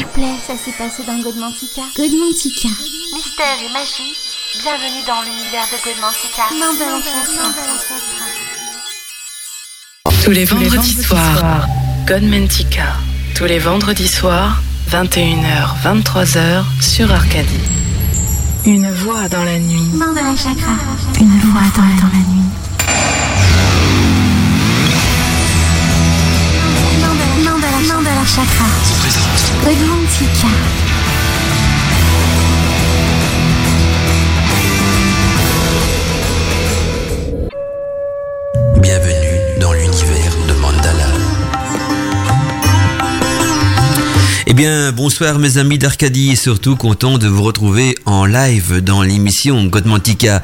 S'il vous plaît, ça s'est passé dans Godmantica. Godmantica. Mystère et magie, bienvenue dans l'univers de Godmantica. Tous les vendredis soirs, Godmantica. Tous les vendredis soirs, 21h, 23h sur Arcadie. Une voix dans la nuit. Mandala Chakra. Une voix dans la nuit. Chakra. Bienvenue dans l'univers de Mandala. Eh bien, bonsoir mes amis d'Arcadie et surtout content de vous retrouver en live dans l'émission Godmantica.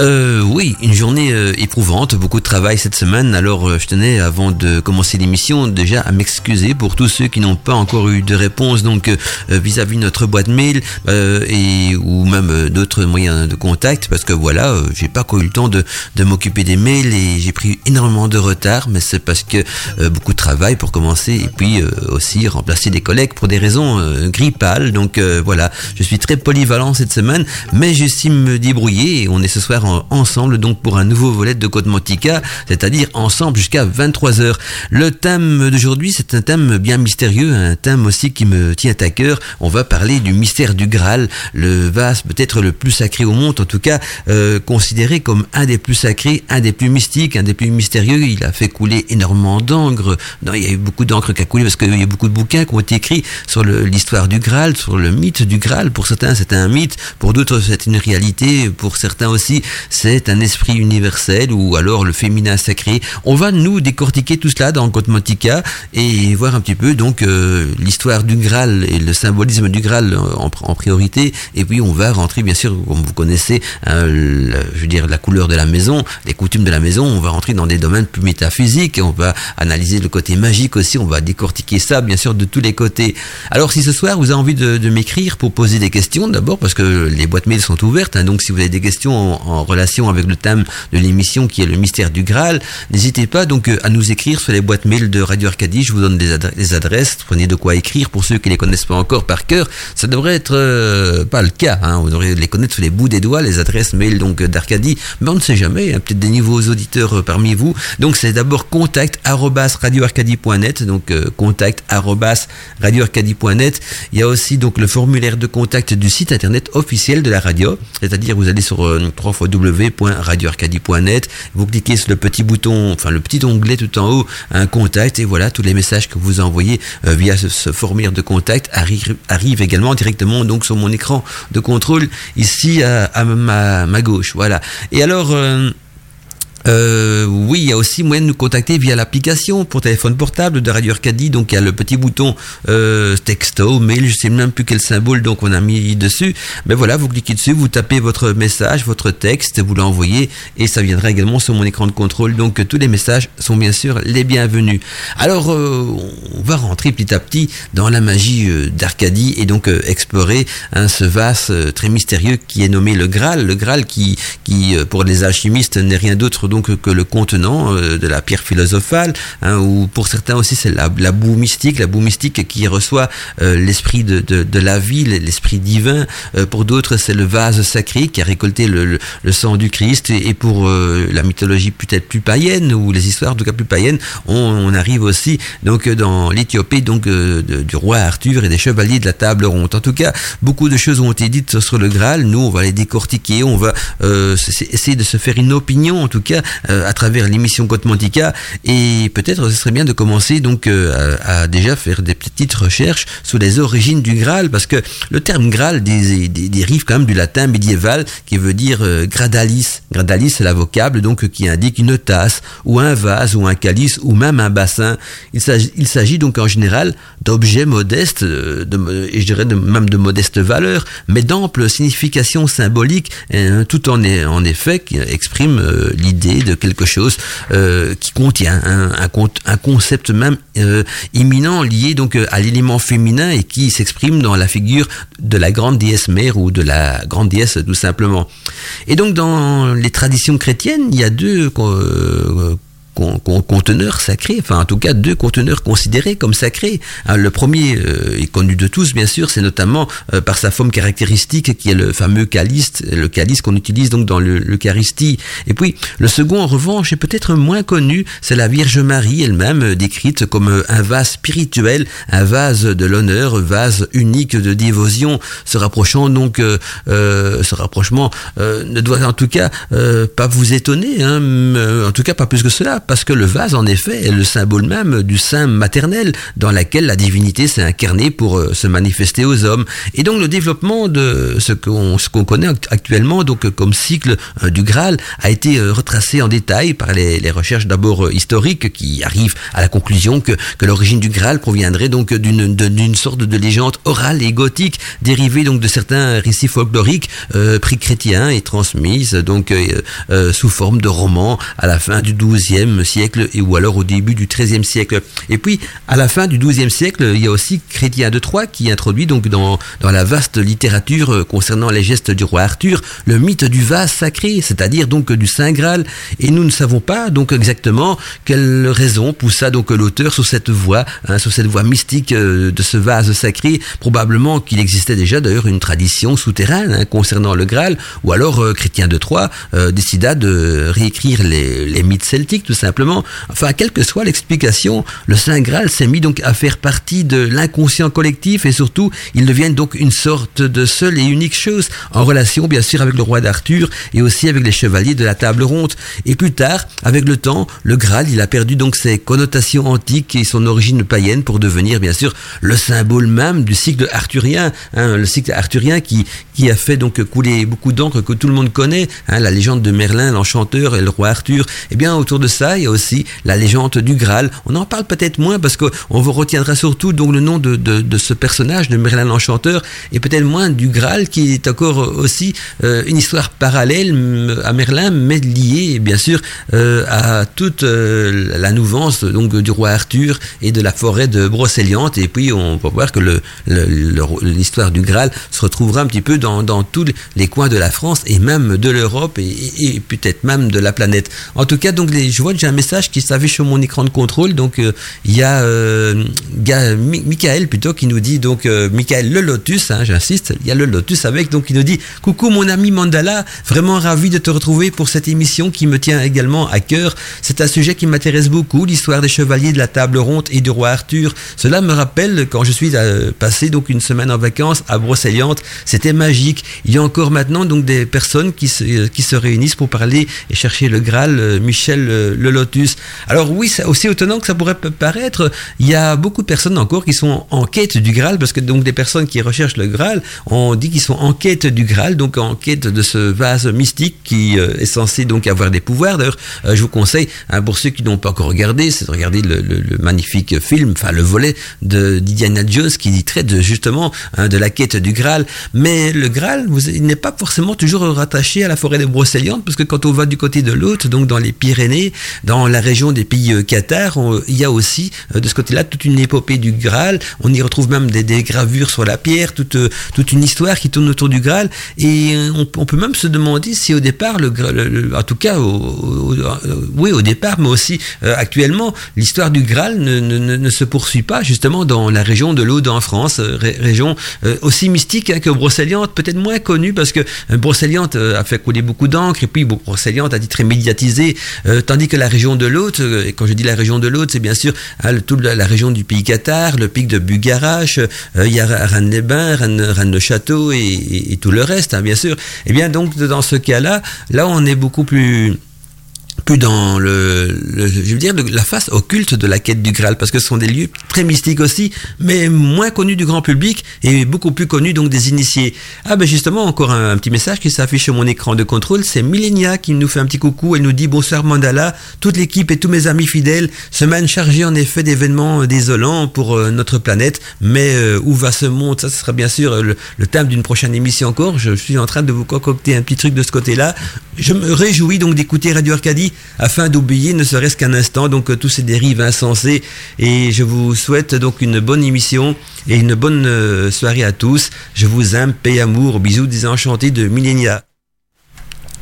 Euh, oui, une journée euh, éprouvante, beaucoup de travail cette semaine. Alors, euh, je tenais, avant de commencer l'émission, déjà à m'excuser pour tous ceux qui n'ont pas encore eu de réponse, donc euh, vis-à-vis notre boîte mail et ou même d'autres moyens de contact, parce que voilà, j'ai pas eu le temps de, m'occuper des mails et j'ai pris énormément de retard, mais c'est parce que beaucoup de travail pour commencer et puis aussi remplacer des collègues pour des raisons grippales. Donc voilà, je suis très polyvalent cette semaine, mais j'estime me débrouiller et on est ce soir ensemble donc pour un nouveau volet de Code Montica, c'est-à-dire ensemble jusqu'à 23h. Le thème d'aujourd'hui, c'est un thème bien mystérieux, un thème aussi qui me tient à cœur. On va parler du mystère du Graal, le vase peut-être le plus sacré au monde, en tout cas euh, considéré comme un des plus sacrés, un des plus mystiques, un des plus mystérieux. Il a fait couler énormément d'encre. Non, il y a eu beaucoup d'encre qui a coulé parce qu'il y a beaucoup de bouquins qui ont été écrits sur l'histoire du Graal, sur le mythe du Graal. Pour certains, c'est un mythe, pour d'autres, c'est une réalité, pour certains aussi, c'est un esprit universel ou alors le féminin sacré. On va nous décortiquer tout cela dans Cosmotica et voir un petit peu donc euh, l'histoire du Graal et le symbolisme du Graal en, priorité. Et puis on va rentrer bien sûr, comme vous connaissez, hein, je veux dire la couleur de la maison, les coutumes de la maison. On va rentrer dans des domaines plus métaphysiques. On va analyser le côté magique aussi. On va décortiquer ça bien sûr de tous les côtés. Alors si ce soir vous avez envie de, m'écrire pour poser des questions d'abord parce que les boîtes mail sont ouvertes. hein, donc si vous avez des questions en relation avec le thème de l'émission qui est le mystère du Graal, n'hésitez pas donc euh, à nous écrire sur les boîtes mail de Radio Arcadie. Je vous donne des, des adresses. Prenez de quoi écrire pour ceux qui les connaissent pas encore par cœur. Ça devrait être euh, pas le cas. Hein, vous devrez les connaître sur les bouts des doigts, les adresses mail donc euh, d'Arcadie. Mais on ne sait jamais. hein, Peut-être des nouveaux auditeurs parmi vous. Donc c'est d'abord contact radioarcadie.net. Donc euh, radioarcadie.net. Il y a aussi donc le formulaire de contact du site internet officiel de la radio. C'est-à-dire vous allez sur euh, www.radioarcadie.net. Vous cliquez sur le petit bouton, enfin le petit onglet tout en haut, un contact et voilà tous les messages que vous envoyez euh, via ce, formulaire de contact arrivent également directement donc sur mon écran de contrôle ici à, ma gauche. Voilà. Et alors. euh, euh, oui, il y a aussi moyen de nous contacter via l'application pour téléphone portable de Radio Arcadie. Donc il y a le petit bouton euh, texto, mail, je sais même plus quel symbole donc on a mis dessus. Mais voilà, vous cliquez dessus, vous tapez votre message, votre texte, vous l'envoyez et ça viendra également sur mon écran de contrôle. Donc tous les messages sont bien sûr les bienvenus. Alors euh, on va rentrer petit à petit dans la magie d'Arcadie et donc explorer ce vase très mystérieux qui est nommé le Graal. Le Graal qui, qui pour les alchimistes n'est rien d'autre donc que le contenant euh, de la pierre philosophale, hein, ou pour certains aussi c'est la, boue mystique, la boue mystique qui reçoit euh, l'esprit de, de, la vie, l'esprit divin. Euh, pour d'autres c'est le vase sacré qui a récolté le, le, sang du Christ. Et, pour euh, la mythologie peut-être plus païenne ou les histoires en tout cas plus païennes, on, arrive aussi donc dans l'Éthiopie donc euh, du roi Arthur et des chevaliers de la table ronde. En tout cas, beaucoup de choses ont été dites sur le Graal. Nous, on va les décortiquer, on va euh, essayer de se faire une opinion en tout cas euh, à travers l'émission Côte Mantica. Et peut-être ce serait bien de commencer donc euh, à, déjà faire des petites recherches sur les origines du Graal, parce que le terme Graal dé- dé- dérive quand même du latin médiéval qui veut dire euh, gradalis. Gradalis, c'est la vocable donc qui indique une tasse ou un vase ou un calice ou même un bassin. Il s'agit, donc en général d'objets modestes, de, et je dirais même de modeste valeur, mais d'ample signification symbolique, hein, tout en, en effet qui exprime l'idée de quelque chose euh, qui contient un, un, con- un concept même euh, imminent lié donc euh, à l'élément féminin et qui s'exprime dans la figure de la grande déesse mère ou de la grande déesse tout simplement. Et donc dans les traditions chrétiennes, il y a deux conteneurs sacrés, enfin en tout cas deux conteneurs considérés comme sacrés. Hein, le premier est connu de tous, bien sûr, c'est notamment par sa forme caractéristique qui est le fameux calice, le calice qu'on utilise donc dans l'Eucharistie. Et puis le second, en revanche, est peut-être moins connu, c'est la Vierge Marie elle-même décrite comme un vase spirituel, un vase de l'honneur, vase unique de dévotion, se rapprochant donc, ce rapprochement ne doit en tout cas pas vous étonner, hein, en tout cas pas plus que cela, parce que le vase, en effet, est le symbole même du sein maternel dans laquelle la divinité s'est incarnée pour euh, se manifester aux hommes. Et donc le développement de ce qu'on connaît actuellement, donc comme cycle euh, du Graal, a été euh, retracé en détail par les, recherches d'abord historiques qui arrivent à la conclusion que, l'origine du Graal proviendrait donc d'une sorte de légende orale et gothique dérivée donc de certains récits folkloriques pris chrétiens et transmises donc sous forme de romans à la fin du XIIe siècle et ou alors au début du XIIIe siècle. Et puis à la fin du XIIe siècle, il y a aussi Chrétien de Troyes qui introduit donc dans, dans la vaste littérature euh, concernant les gestes du roi Arthur le mythe du vase sacré, c'est-à-dire donc du Saint Graal. Et nous ne savons pas donc exactement quelle raison poussa donc l'auteur sur cette voie, hein, cette voie mystique euh, de ce vase sacré. Probablement qu'il existait déjà d'ailleurs une tradition souterraine hein, concernant le Graal, ou alors euh, Chrétien de Troyes décida de réécrire les, les, mythes celtiques tout simplement. Enfin, quelle que soit l'explication, le Saint Graal s'est mis donc à faire partie de l'inconscient collectif et surtout, il devient donc une sorte de seule et unique chose en relation bien sûr avec le roi d'Arthur et aussi avec les chevaliers de la table ronde. Et plus tard, avec le temps, le Graal, il a perdu donc ses connotations antiques et son origine païenne pour devenir bien sûr le symbole même du cycle arthurien, hein, le cycle arthurien qui, qui a fait donc couler beaucoup d'encre que tout le monde connaît, hein, la légende de Merlin, l'enchanteur et le roi Arthur. Eh bien, autour de ça, il y a aussi la légende du Graal. On en parle peut-être moins parce qu'on vous retiendra surtout donc le nom de, de, ce personnage de Merlin l'enchanteur et peut-être moins du Graal qui est encore aussi euh, une histoire parallèle euh, à Merlin mais liée bien sûr euh, à toute la nouvance donc du roi Arthur et de la forêt de Brocéliande et puis on peut voir que l'histoire du Graal se retrouvera un petit peu dans, dans tous les coins de la France et même de l'Europe et, et peut-être même de la planète. En tout cas, donc les, je vois j'ai un message qui s'affiche sur mon écran de contrôle. Donc euh, il y a euh, Michael plutôt qui nous dit donc euh, Michael le Lotus, hein, j'insiste, il y a le Lotus avec donc il nous dit coucou mon ami Mandala, vraiment ravi de te retrouver pour cette émission qui me tient également à cœur. C'est un sujet qui m'intéresse beaucoup, l'histoire des chevaliers de la table ronde et du roi Arthur. Cela me rappelle quand je suis passé donc une semaine en vacances à Brocéliande, c'était magique. Il y a encore maintenant donc des personnes qui se, qui se réunissent pour parler et chercher le Graal, Michel euh, le Lotus. Alors oui, aussi étonnant que ça pourrait paraître, il y a beaucoup de personnes encore qui sont en quête du Graal, parce que donc des personnes qui recherchent le Graal, on dit qu'ils sont en quête du Graal, donc en quête de ce vase mystique qui euh, est censé donc avoir des pouvoirs. D'ailleurs, je vous conseille, hein, pour ceux qui n'ont pas encore regardé, c'est de regarder le, magnifique film, enfin le volet de d'Indiana Jones qui traite justement hein, de la quête du Graal. Mais le Graal, vous, il n'est pas forcément toujours rattaché à la forêt de Brocéliande, parce que quand on va du côté de l'autre, donc dans les Pyrénées, dans la région des pays euh, Qatar, il y a aussi euh, de ce côté-là toute une épopée du Graal. On y retrouve même des, gravures sur la pierre, toute, euh, toute une histoire qui tourne autour du Graal. Et on, peut même se demander si au départ, le, en tout cas, oui, au départ, mais aussi actuellement, l'histoire du Graal ne, ne, se poursuit pas justement dans la région de l'Aude en France, ré, région aussi mystique hein, que Brocéliande, peut-être moins connue parce que Brocéliande a fait couler beaucoup d'encre et puis Brocéliande a été très médiatisée, tandis que la région de l'Aude, et quand je dis la région de l'Aude, c'est bien sûr hein, toute la, la, région du pays Qatar, le pic de Bugarache, euh, il y a Rennes-les-Bains, Rennes-le-Château et, tout le reste, hein, bien sûr. Et bien donc dans ce cas-là, là on est beaucoup plus plus dans le, je veux dire la face occulte de la quête du Graal parce que ce sont des lieux très mystiques aussi mais moins connus du grand public et beaucoup plus connus donc des initiés. Ah ben justement encore un, petit message qui s'affiche sur mon écran de contrôle c'est Millenia qui nous fait un petit coucou. Elle nous dit bonsoir Mandala toute l'équipe et tous mes amis fidèles semaine chargée en effet d'événements désolants pour euh, notre planète mais euh, où va ce monde? Ça ce sera bien sûr le, le thème d'une prochaine émission encore. Je suis en train de vous concocter un petit truc de ce côté là je me réjouis donc d'écouter Radio Arcadie afin d'oublier ne serait-ce qu'un instant donc tous ces dérives insensées et je vous souhaite donc une bonne émission et une bonne euh, soirée à tous. Je vous aime, paix, amour, bisous des enchantés de Millenia.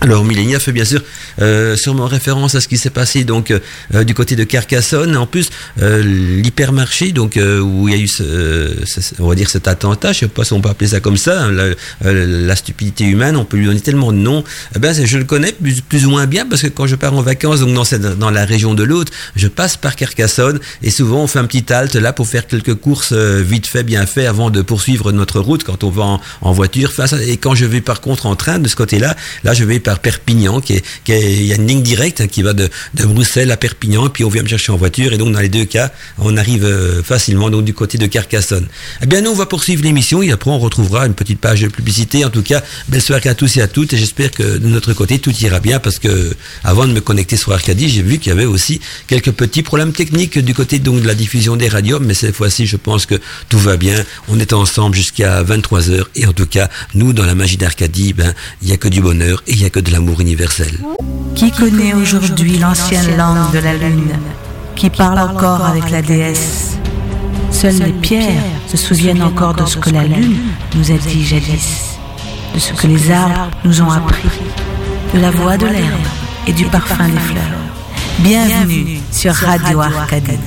Alors Millénia fait bien sûr euh, sûrement référence à ce qui s'est passé donc euh, du côté de Carcassonne. En plus, euh, l'hypermarché donc euh, où il y a eu ce, ce- on va dire cet attentat, je sais pas si on peut appeler ça comme ça, hein, la, euh, la stupidité humaine, on peut lui donner tellement de noms. Eh ben je le connais plus, ou moins bien parce que quand je pars en vacances donc dans cette, dans la région de l'autre, je passe par Carcassonne et souvent on fait un petit halte là pour faire quelques courses euh, vite fait, bien fait avant de poursuivre notre route quand on va en, en voiture. Ça- et quand je vais par contre en train de ce côté-là, là je vais par Perpignan, qui est, il y a une ligne directe hein, qui va de, de Bruxelles à Perpignan, puis on vient me chercher en voiture, et donc dans les deux cas, on arrive euh, facilement donc du côté de Carcassonne. Eh bien nous, on va poursuivre l'émission, et après on retrouvera une petite page de publicité. En tout cas, belle soirée à tous et à toutes, et j'espère que de notre côté, tout ira bien, parce que avant de me connecter sur Arcadie, j'ai vu qu'il y avait aussi quelques petits problèmes techniques du côté donc de la diffusion des radios, mais cette fois-ci, je pense que tout va bien. On est ensemble jusqu'à 23h, et en tout cas, nous, dans la magie d'Arcadie, ben, il y a que du bonheur, et il y a que de l'amour universel. Qui connaît aujourd'hui l'ancienne langue de la lune Qui parle encore avec la déesse? Seules les pierres se souviennent encore de ce que la lune nous a dit jadis, de ce que les arbres nous ont appris, de la voix de l'herbe et du parfum des fleurs. Bienvenue sur Radio Arcadie.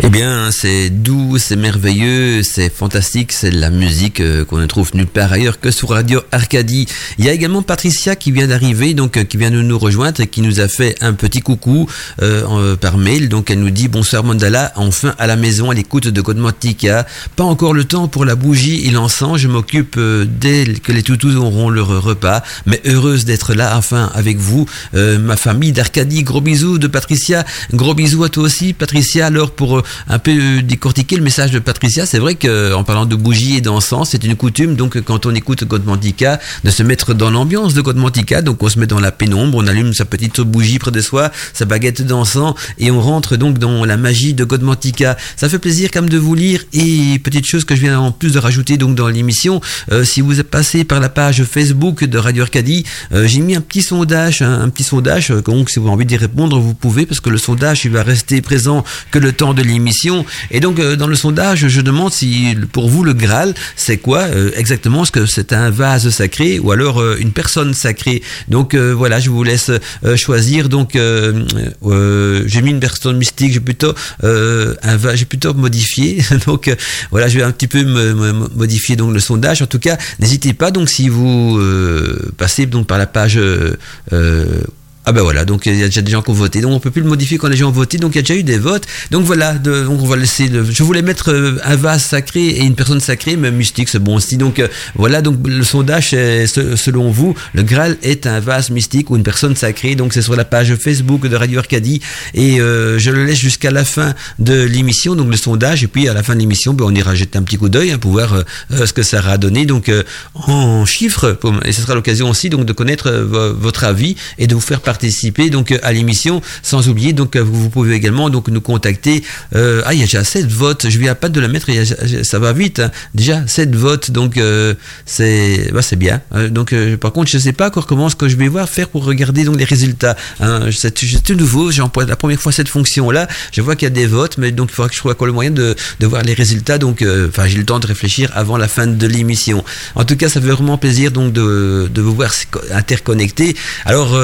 Eh bien, c'est doux, c'est merveilleux, c'est fantastique, c'est la musique euh, qu'on ne trouve nulle part ailleurs que sur Radio Arcadie. Il y a également Patricia qui vient d'arriver, donc euh, qui vient de nous rejoindre et qui nous a fait un petit coucou euh, par mail. Donc elle nous dit bonsoir Mandala, enfin à la maison à l'écoute de Godmantica. Pas encore le temps pour la bougie et l'encens. Je m'occupe dès que les toutous auront leur repas, mais heureuse d'être là enfin avec vous, ma famille d'Arcadie. Gros bisous de Patricia, gros bisous à toi aussi Patricia. Alors pour euh, un peu euh, décortiquer le message de Patricia, c'est vrai que en parlant de bougie et d'encens, c'est une coutume donc quand on écoute Godmantica de se mettre dans l'ambiance de Godmantica. Donc on se met dans la pénombre, on allume sa petite bougie près de soi, sa baguette d'encens et on rentre donc dans la magie de Godmantica. Ça fait plaisir comme de vous lire et petite chose que je viens en plus de rajouter donc dans l'émission, euh, si vous passé par la page Facebook de Radio Arcadie, euh, j'ai mis un petit sondage, un, un petit sondage. euh, Donc si vous avez envie d'y répondre, vous pouvez parce que le sondage il va rester présent que le temps de l'émission. Et donc euh, dans le sondage, je demande si pour vous le Graal c'est quoi euh, exactement? Est-ce que c'est un vase sacré ou alors euh, une personne sacrée? Donc voilà, je vous laisse choisir. Donc j'ai mis une personne mystique, j'ai plutôt un vase, j'ai plutôt modifié. donc voilà, je vais un petit peu me, me- modifier donc le sondage. En tout cas, n'hésitez pas donc si vous passez donc par la page ah ben voilà, donc il y a déjà des gens qui ont voté, donc on peut plus le modifier quand les gens ont voté, donc il y a déjà eu des votes. Donc voilà, donc on va laisser. le- je voulais mettre euh, un vase sacré et une personne sacrée, mais mystique, c'est bon aussi. Donc euh, voilà, donc le sondage, selon vous, le Graal est un vase mystique ou une personne sacrée. Donc c'est sur la page Facebook de Radio Arcadie et euh, je le laisse jusqu'à la fin de l'émission, donc le sondage. Et puis à la fin de l'émission, ben, on ira jeter un petit coup d'œil hein, pour voir euh, ce que ça aura donné. Donc en chiffres, et ce sera l'occasion aussi donc de connaître vo- votre avis et de vous faire participer donc euh, à l'émission. Sans oublier donc euh, vous, pouvez également donc nous contacter. Euh, ah il y a déjà 7 votes. Je viens pas de le mettre. ça va vite. hein. Déjà 7 votes donc c'est bah, c'est bien. Euh, donc par contre je sais pas encore comment que je vais voir faire pour regarder donc les résultats. Hein. C'est tout nouveau. J'emploie la première fois cette fonction là. Je vois qu'il y a des votes, mais donc il faudra que je trouve quoi le moyen de, de voir les résultats. Donc enfin j'ai le temps de réfléchir avant la fin de l'émission. En tout cas ça fait vraiment plaisir donc de, de vous voir interconnectés. Alors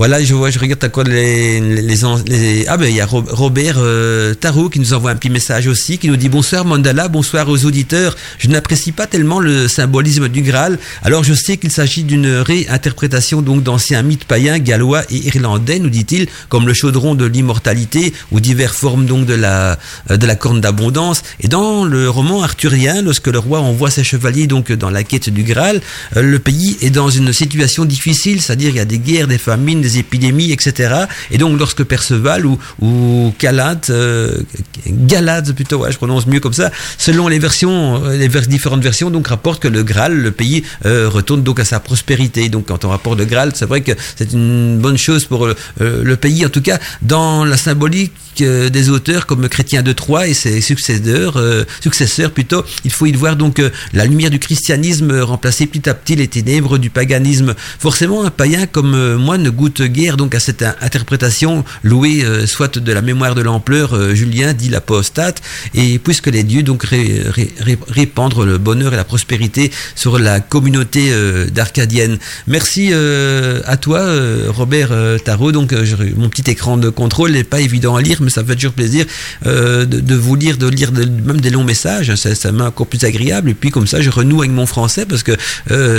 voilà, je vois, je regarde quoi les, les, les, les- ah ben il y a Ro- Robert euh, Tarot qui nous envoie un petit message aussi, qui nous dit bonsoir Mandala, bonsoir aux auditeurs. Je n'apprécie pas tellement le symbolisme du Graal. Alors je sais qu'il s'agit d'une réinterprétation donc d'anciens mythes païens gallois et irlandais, nous dit-il, comme le chaudron de l'immortalité ou diverses formes donc de la euh, de la corne d'abondance. Et dans le roman arthurien, lorsque le roi envoie ses chevaliers donc dans la quête du Graal, euh, le pays est dans une situation difficile, c'est-à-dire il y a des guerres, des famines, épidémies, etc. Et donc lorsque Perceval ou, ou Galad, euh, Galad plutôt, je prononce mieux comme ça, selon les versions, euh, les différentes versions, donc rapporte que le Graal, le pays euh, retourne donc à sa prospérité. Donc quand on rapporte le Graal, c'est vrai que c'est une bonne chose pour euh, le pays, en tout cas dans la symbolique des auteurs comme Chrétien de Troyes et ses successeurs, successeurs plutôt, il faut y voir donc la lumière du christianisme remplacer petit à petit les ténèbres du paganisme. Forcément, un païen comme moi ne goûte guerre donc à cette interprétation louée soit de la mémoire de l'empereur Julien dit l'apostate et puisque les dieux donc répandre le bonheur et la prospérité sur la communauté d'Arcadienne. Merci à toi Robert Tarot. Donc mon petit écran de contrôle n'est pas évident à lire mais ça fait toujours plaisir de, vous lire de lire même des longs messages. Ça, ça encore plus agréable. Et puis comme ça je renoue avec mon français parce que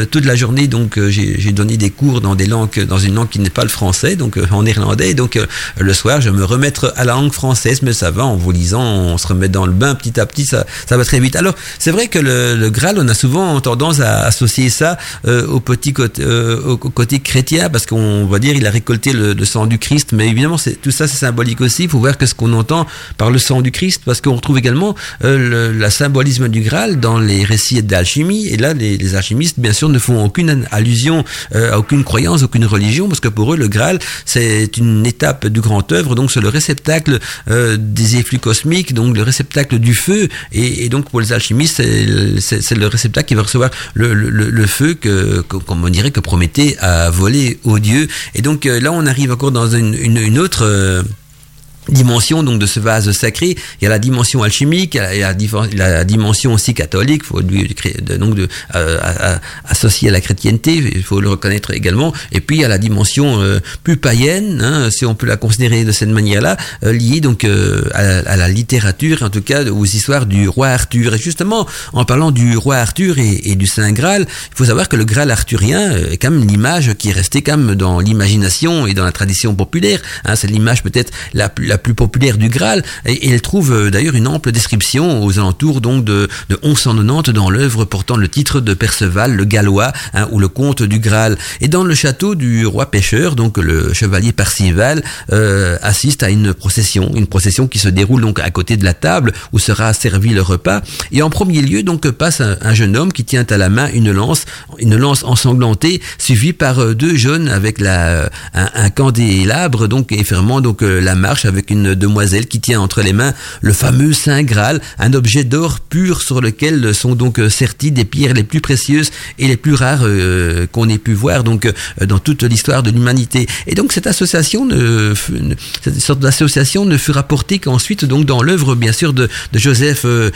toute la journée donc j'ai donné des cours dans des langues, dans une langue qui n'est pas français, donc euh, en néerlandais. Et donc euh, le soir, je me remettre à la langue française, mais ça va en vous lisant, on se remet dans le bain petit à petit, ça, ça va très vite. Alors c'est vrai que le, Graal, on a souvent tendance à associer ça euh, au petit côté, au côté chrétien, parce qu'on va dire il a récolté le, sang du Christ, mais évidemment c'est tout ça c'est symbolique aussi. Il faut voir que ce qu'on entend par le sang du Christ, parce qu'on retrouve également le la symbolisme du Graal dans les récits d'alchimie. Et là, les, les, alchimistes, bien sûr, ne font aucune allusion à aucune croyance, aucune religion, parce que pour eux, le Graal, c'est une étape du grand œuvre, donc c'est le réceptacle euh, des effluves cosmiques, donc le réceptacle du feu, et, donc pour les alchimistes, c'est le réceptacle qui va recevoir le, feu que, comme on dirait, que Prométhée a volé aux dieux. Et donc euh, là, on arrive encore dans une, autre... Dimension donc de ce vase sacré. Il y a la dimension alchimique, il y a la, dimension aussi catholique, faut donc de euh, associer à la chrétienté, il faut le reconnaître également. Et puis il y a la dimension euh, plus païenne, hein, si on peut la considérer de cette manière-là, euh, liée donc à, la littérature, en tout cas aux histoires du roi Arthur. Et justement, en parlant du roi Arthur et, et du Saint Graal, il faut savoir que le Graal arthurien est quand même l'image qui est restée quand même dans l'imagination et dans la tradition populaire. Hein, c'est l'image peut-être la plus la plus populaire du Graal, et, elle trouve euh, d'ailleurs une ample description aux alentours donc de, de 1190 dans l'œuvre portant le titre de Perceval le Gallois, hein, ou le comte du Graal. Et dans le château du roi pêcheur, donc le chevalier Percival euh, assiste à une procession, une procession qui se déroule donc à côté de la table où sera servi le repas. Et en premier lieu donc passe un, jeune homme qui tient à la main une lance, une lance ensanglantée, suivi par euh, deux jeunes avec la un, un candélabre donc et fermant donc la marche avec une demoiselle qui tient entre les mains le fameux Saint Graal, un objet d'or pur sur lequel sont donc euh, serties des pierres les plus précieuses et les plus rares euh, qu'on ait pu voir donc euh, dans toute l'histoire de l'humanité. Et donc cette association, ne, cette sorte d'association ne fut rapportée qu'ensuite donc dans l'œuvre bien sûr de, Joseph euh,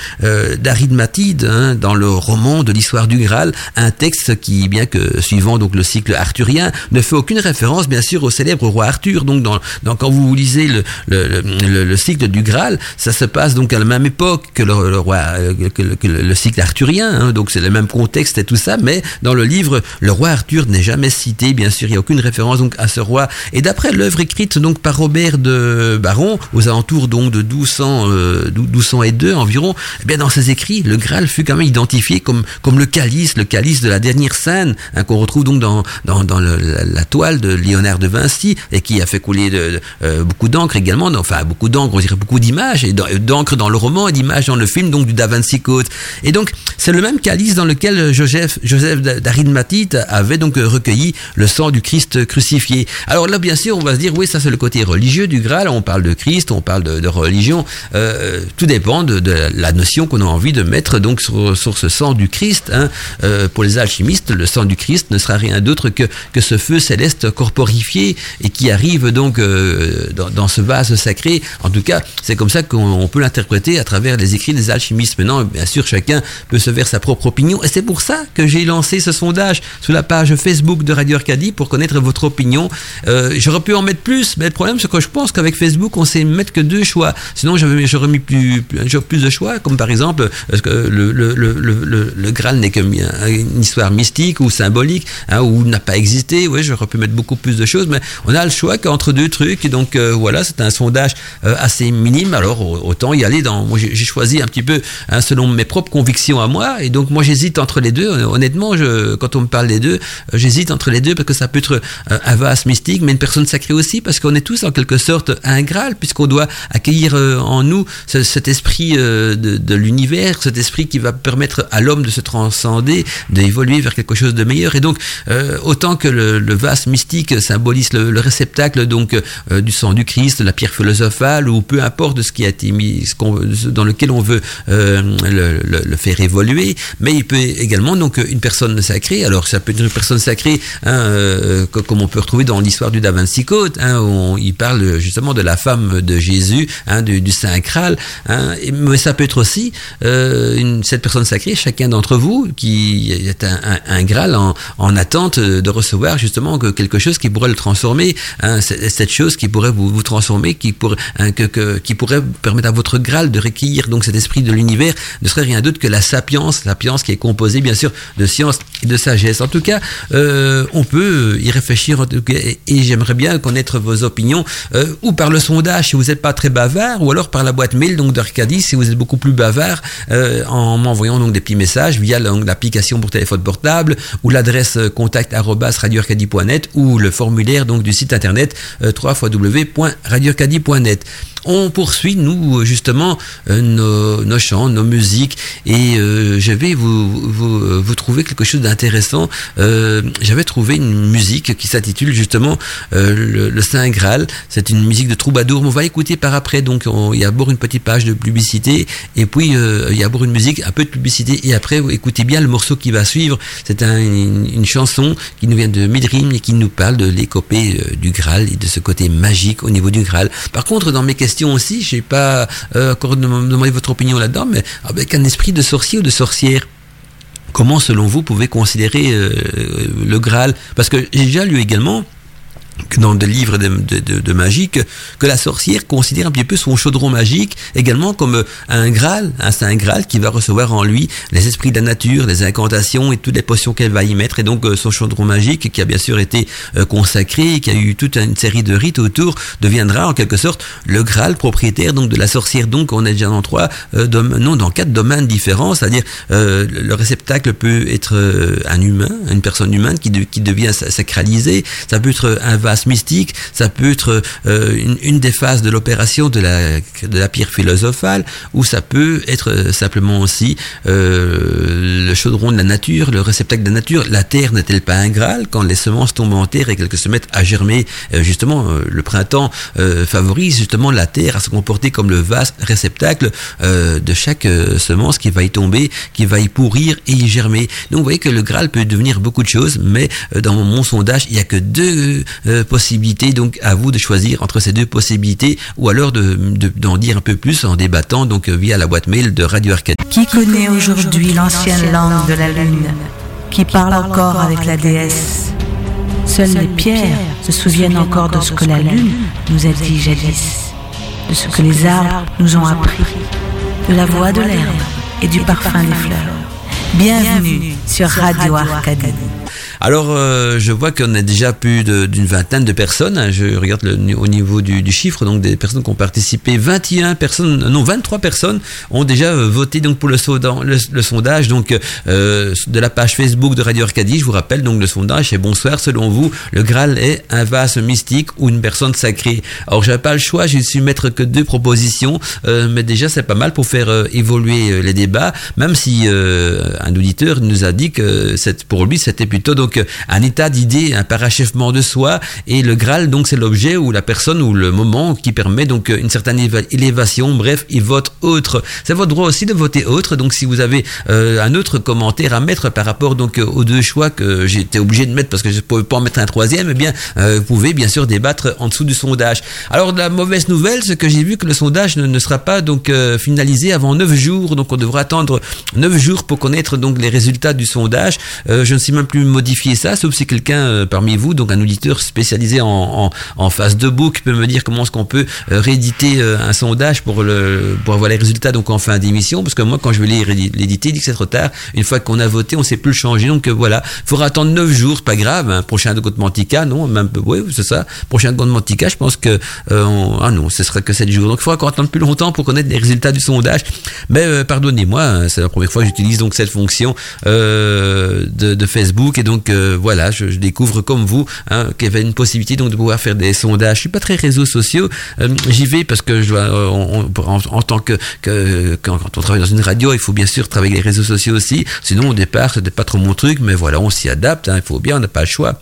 d'Arimathide, hein, dans le roman de l'histoire du Graal, un texte qui, bien que suivant donc le cycle arthurien, ne fait aucune référence bien sûr au célèbre roi Arthur. Donc dans, quand vous lisez le, le, cycle du Graal, ça se passe donc à la même époque que le, roi, euh, que, le cycle arthurien, hein, donc c'est le même contexte et tout ça, mais dans le livre, le roi Arthur n'est jamais cité, bien sûr, il n'y a aucune référence donc à ce roi. Et d'après l'œuvre écrite donc par Robert de Baron, aux alentours donc de 1200, euh, 1202 environ, eh bien dans ses écrits, le Graal fut quand même identifié comme, comme le calice, le calice de la dernière scène, hein, qu'on retrouve donc dans, dans, la, toile de Léonard de Vinci, et qui a fait couler euh, beaucoup d'encre également enfin beaucoup d'encre, on dirait beaucoup d'images, et d'encre dans le roman et d'images dans le film, donc du Da Code. Et donc, c'est le même calice dans lequel Joseph, Joseph d'Arimathite avait donc recueilli le sang du Christ crucifié. Alors là, bien sûr, on va se dire, oui, ça c'est le côté religieux du Graal, on parle de Christ, on parle de, religion, euh, tout dépend de, la notion qu'on a envie de mettre donc sur, sur ce sang du Christ. Hein. Euh, pour les alchimistes, le sang du Christ ne sera rien d'autre que, que ce feu céleste corporifié et qui arrive donc euh, dans ce vase sacré. En tout cas, c'est comme ça qu'on peut l'interpréter à travers les écrits des alchimistes. Maintenant, bien sûr, chacun peut se faire sa propre opinion. Et c'est pour ça que j'ai lancé ce sondage sur la page Facebook de Radio Arcadie pour connaître votre opinion. Euh, j'aurais pu en mettre plus, mais le problème, c'est que je pense qu'avec Facebook, on sait mettre que deux choix. Sinon, j'aurais mis plus, plus, de choix, comme par exemple, parce que le, le, le, le, le Graal n'est qu'une histoire mystique ou symbolique, hein, ou n'a pas existé. Oui, j'aurais pu mettre beaucoup plus de choses, mais on a le choix qu'entre deux trucs. Donc, euh, voilà, c'est un sondage euh, assez minime. Alors autant y aller dans. Moi, j'ai choisi un petit peu hein, selon mes propres convictions à moi. Et donc moi, j'hésite entre les deux. Honnêtement, je, quand on me parle des deux, euh, j'hésite entre les deux parce que ça peut être euh, un vase mystique, mais une personne sacrée aussi, parce qu'on est tous en quelque sorte un Graal, puisqu'on doit accueillir en nous cet esprit de, l'univers, cet esprit qui va permettre à l'homme de se transcender, d'évoluer vers quelque chose de meilleur. Et donc, autant que le, vase mystique symbolise le réceptacle donc du sang du Christ, la pierre philosophale ou peu importe ce qui a été mis, dans lequel on veut euh, le, faire évoluer, mais il peut également donc une personne sacrée. Alors ça peut être une personne sacrée, hein, euh, comme on peut retrouver dans l'histoire du Da Vinci hein, où il parle justement de la femme de Jésus, hein, du, du, Saint Graal. Mais ça peut être aussi euh, cette personne sacrée, chacun d'entre vous, qui est un, un, Graal en, en, attente de recevoir justement que quelque chose qui pourrait le transformer, cette chose qui pourrait vous transformer, hein, qui pourrait permettre à votre Graal de recueillir donc cet esprit de l'univers, ne serait rien d'autre que la sapience, sapience qui est composée bien sûr de science et de sagesse. En tout cas, euh, on peut y réfléchir et, j'aimerais bien connaître vos opinions. Euh, ou par le sondage si vous n'êtes pas très bavard ou alors par la boîte mail donc d'Arcadie si vous êtes beaucoup plus bavard euh, en m'envoyant donc des petits messages via l'application pour téléphone portable ou l'adresse contact radioarcadie.net ou le formulaire donc du site internet euh, on poursuit nous justement euh, nos, chants, nos musiques et euh, je vais vous, vous, trouver quelque chose d'intéressant. Euh, J'avais trouvé une musique qui s'intitule justement le, Saint Graal. C'est une musique de troubadour. On va écouter par après. Donc on, il y a d'abord une petite page de publicité et puis il y a d'abord une musique, un peu de publicité et après vous écoutez bien le morceau qui va suivre. C'est un, une, une, chanson qui nous vient de Midrim et qui nous parle de l'épopée du Graal et de ce côté magique au niveau du Graal. Par contre dans mes questions aussi, je n'ai pas euh, demandé votre opinion là-dedans, mais avec un esprit de sorcier ou de sorcière. Comment, selon vous, pouvez considérer euh, le Graal? Parce que j'ai déjà lu également dans des livres de, de, magie que, la sorcière considère un petit peu son chaudron magique également comme un Graal, un saint Graal qui va recevoir en lui les esprits de la nature, les incantations et toutes les potions qu'elle va y mettre et donc son chaudron magique qui a bien sûr été consacré, qui a eu toute une série de rites autour, deviendra en quelque sorte le Graal propriétaire donc de la sorcière. Donc on est déjà dans trois, euh, non dans quatre domaines différents, c'est-à-dire euh, le réceptacle peut être euh, un humain, une personne humaine qui, qui devient sacralisée, ça peut être un vase mystique, ça peut être euh, une, des phases de l'opération de la, pierre philosophale, ou ça peut être simplement aussi euh, le chaudron de la nature, le réceptacle de la nature. La terre n'est-elle pas un Graal quand les semences tombent en terre et qu'elles se mettent à germer? Euh, Justement, le printemps favorise justement la terre à se comporter comme le vase réceptacle de chaque semence qui va y tomber, qui va y pourrir et y germer. Donc vous voyez que le Graal peut devenir beaucoup de choses, mais dans mon sondage, il n'y a que deux euh, possibilités. Donc à vous de choisir entre ces deux possibilités ou alors d'en de, de, dire un peu plus en débattant donc via la boîte mail de Radio Arcade. Qui connaît aujourd'hui l'ancienne langue de la Lune Qui parle encore avec la déesse Seules les pierres se souviennent encore de ce que la Lune nous a dit jadis, de ce que les arbres nous ont appris, de la voix de l'herbe et du parfum des fleurs. Bienvenue sur Radio Arcadie. Alors, euh, je vois qu'on a déjà plus d'une vingtaine de personnes. Je regarde au niveau du, chiffre, donc des personnes qui ont participé. 21 personnes, non, 23 personnes ont déjà euh, voté donc pour le, sondage donc euh, de la page Facebook de Radio Arcadie. Je vous rappelle donc le sondage. C'est bonsoir. Selon vous, le Graal est un vase mystique ou une personne sacrée? Alors, j'avais pas le choix. J'ai su mettre que deux propositions, euh, mais déjà c'est pas mal pour faire euh, évoluer les débats. Même si un auditeur nous a dit que pour lui c'était plutôt donc un état d'idée, un parachèvement de soi, et le Graal donc c'est l'objet ou la personne ou le moment qui permet donc une certaine élévation. Bref, il vote autre. C'est votre droit aussi de voter autre. Donc si vous avez euh, un autre commentaire à mettre par rapport donc aux deux choix que j'étais obligé de mettre parce que je ne pouvais pas en mettre un troisième, eh bien euh, vous pouvez bien sûr débattre en dessous du sondage. Alors la mauvaise nouvelle, c'est que j'ai vu que le sondage ne, sera pas donc euh, finalisé avant 9 jours. Donc on devra attendre 9 jours pour connaître donc les résultats du sondage. je ne sais même plus modifier ça, sauf si quelqu'un euh, parmi vous, donc un auditeur spécialisé en, en, en phase de book, peut me dire comment est-ce qu'on peut euh, rééditer euh, un sondage pour, le, pour avoir les résultats donc en fin d'émission, parce que moi quand je vais l'éditer, il dit que c'est trop tard. Une fois qu'on a voté, on sait plus le changer. Donc voilà, il faudra attendre 9 jours, pas grave. Hein. Prochain de Mantica, non, même oui, c'est ça. Prochain de Mantica, je pense que ah non, ce sera que 7 jours. Donc il faudra qu'on attende plus longtemps pour connaître les résultats du sondage. Mais pardonnez-moi, hein, c'est la première fois que j'utilise donc cette fonction de, de, Facebook et donc voilà, je, découvre comme vous hein, qu'il y avait une possibilité donc de pouvoir faire des sondages. Je suis pas très réseaux sociaux, euh, j'y vais parce que je dois, on, en, tant que, quand, on travaille dans une radio, il faut bien sûr travailler les réseaux sociaux aussi. Sinon au départ c'était pas trop mon truc, mais voilà, on s'y adapte. Hein, il faut bien, on n'a pas le choix.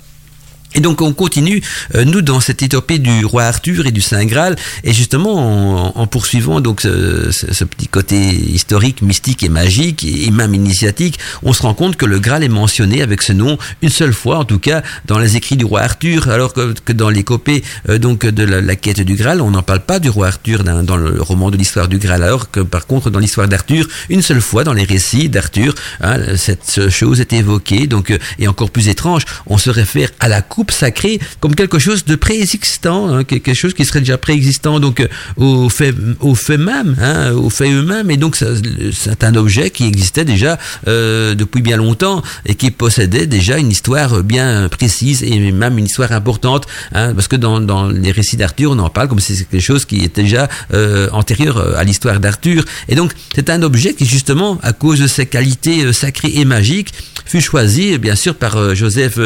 Et donc on continue, euh, nous, dans cette étopée du roi Arthur et du Saint Graal, et justement en, poursuivant donc ce, petit côté historique, mystique et magique, et, même initiatique, on se rend compte que le Graal est mentionné avec ce nom une seule fois, en tout cas dans les écrits du roi Arthur, alors que, dans l'écopée euh, de la, quête du Graal, on n'en parle pas du roi Arthur dans, dans le roman de l'histoire du Graal, alors que par contre dans l'histoire d'Arthur, une seule fois dans les récits d'Arthur, hein, cette chose est évoquée, donc euh, et encore plus étrange, on se réfère à la coupe sacrée comme quelque chose de préexistant, hein, quelque chose qui serait déjà préexistant donc euh, au fait, au fait même, hein, au fait eux-mêmes, et donc c'est un objet qui existait déjà euh, depuis bien longtemps et qui possédait déjà une histoire bien précise et même une histoire importante, hein, parce que dans, les récits d'Arthur, on en parle comme si c'est quelque chose qui était déjà euh, antérieur à l'histoire d'Arthur, et donc c'est un objet qui justement, à cause de ses qualités sacrées et magiques, fut choisi bien sûr par Joseph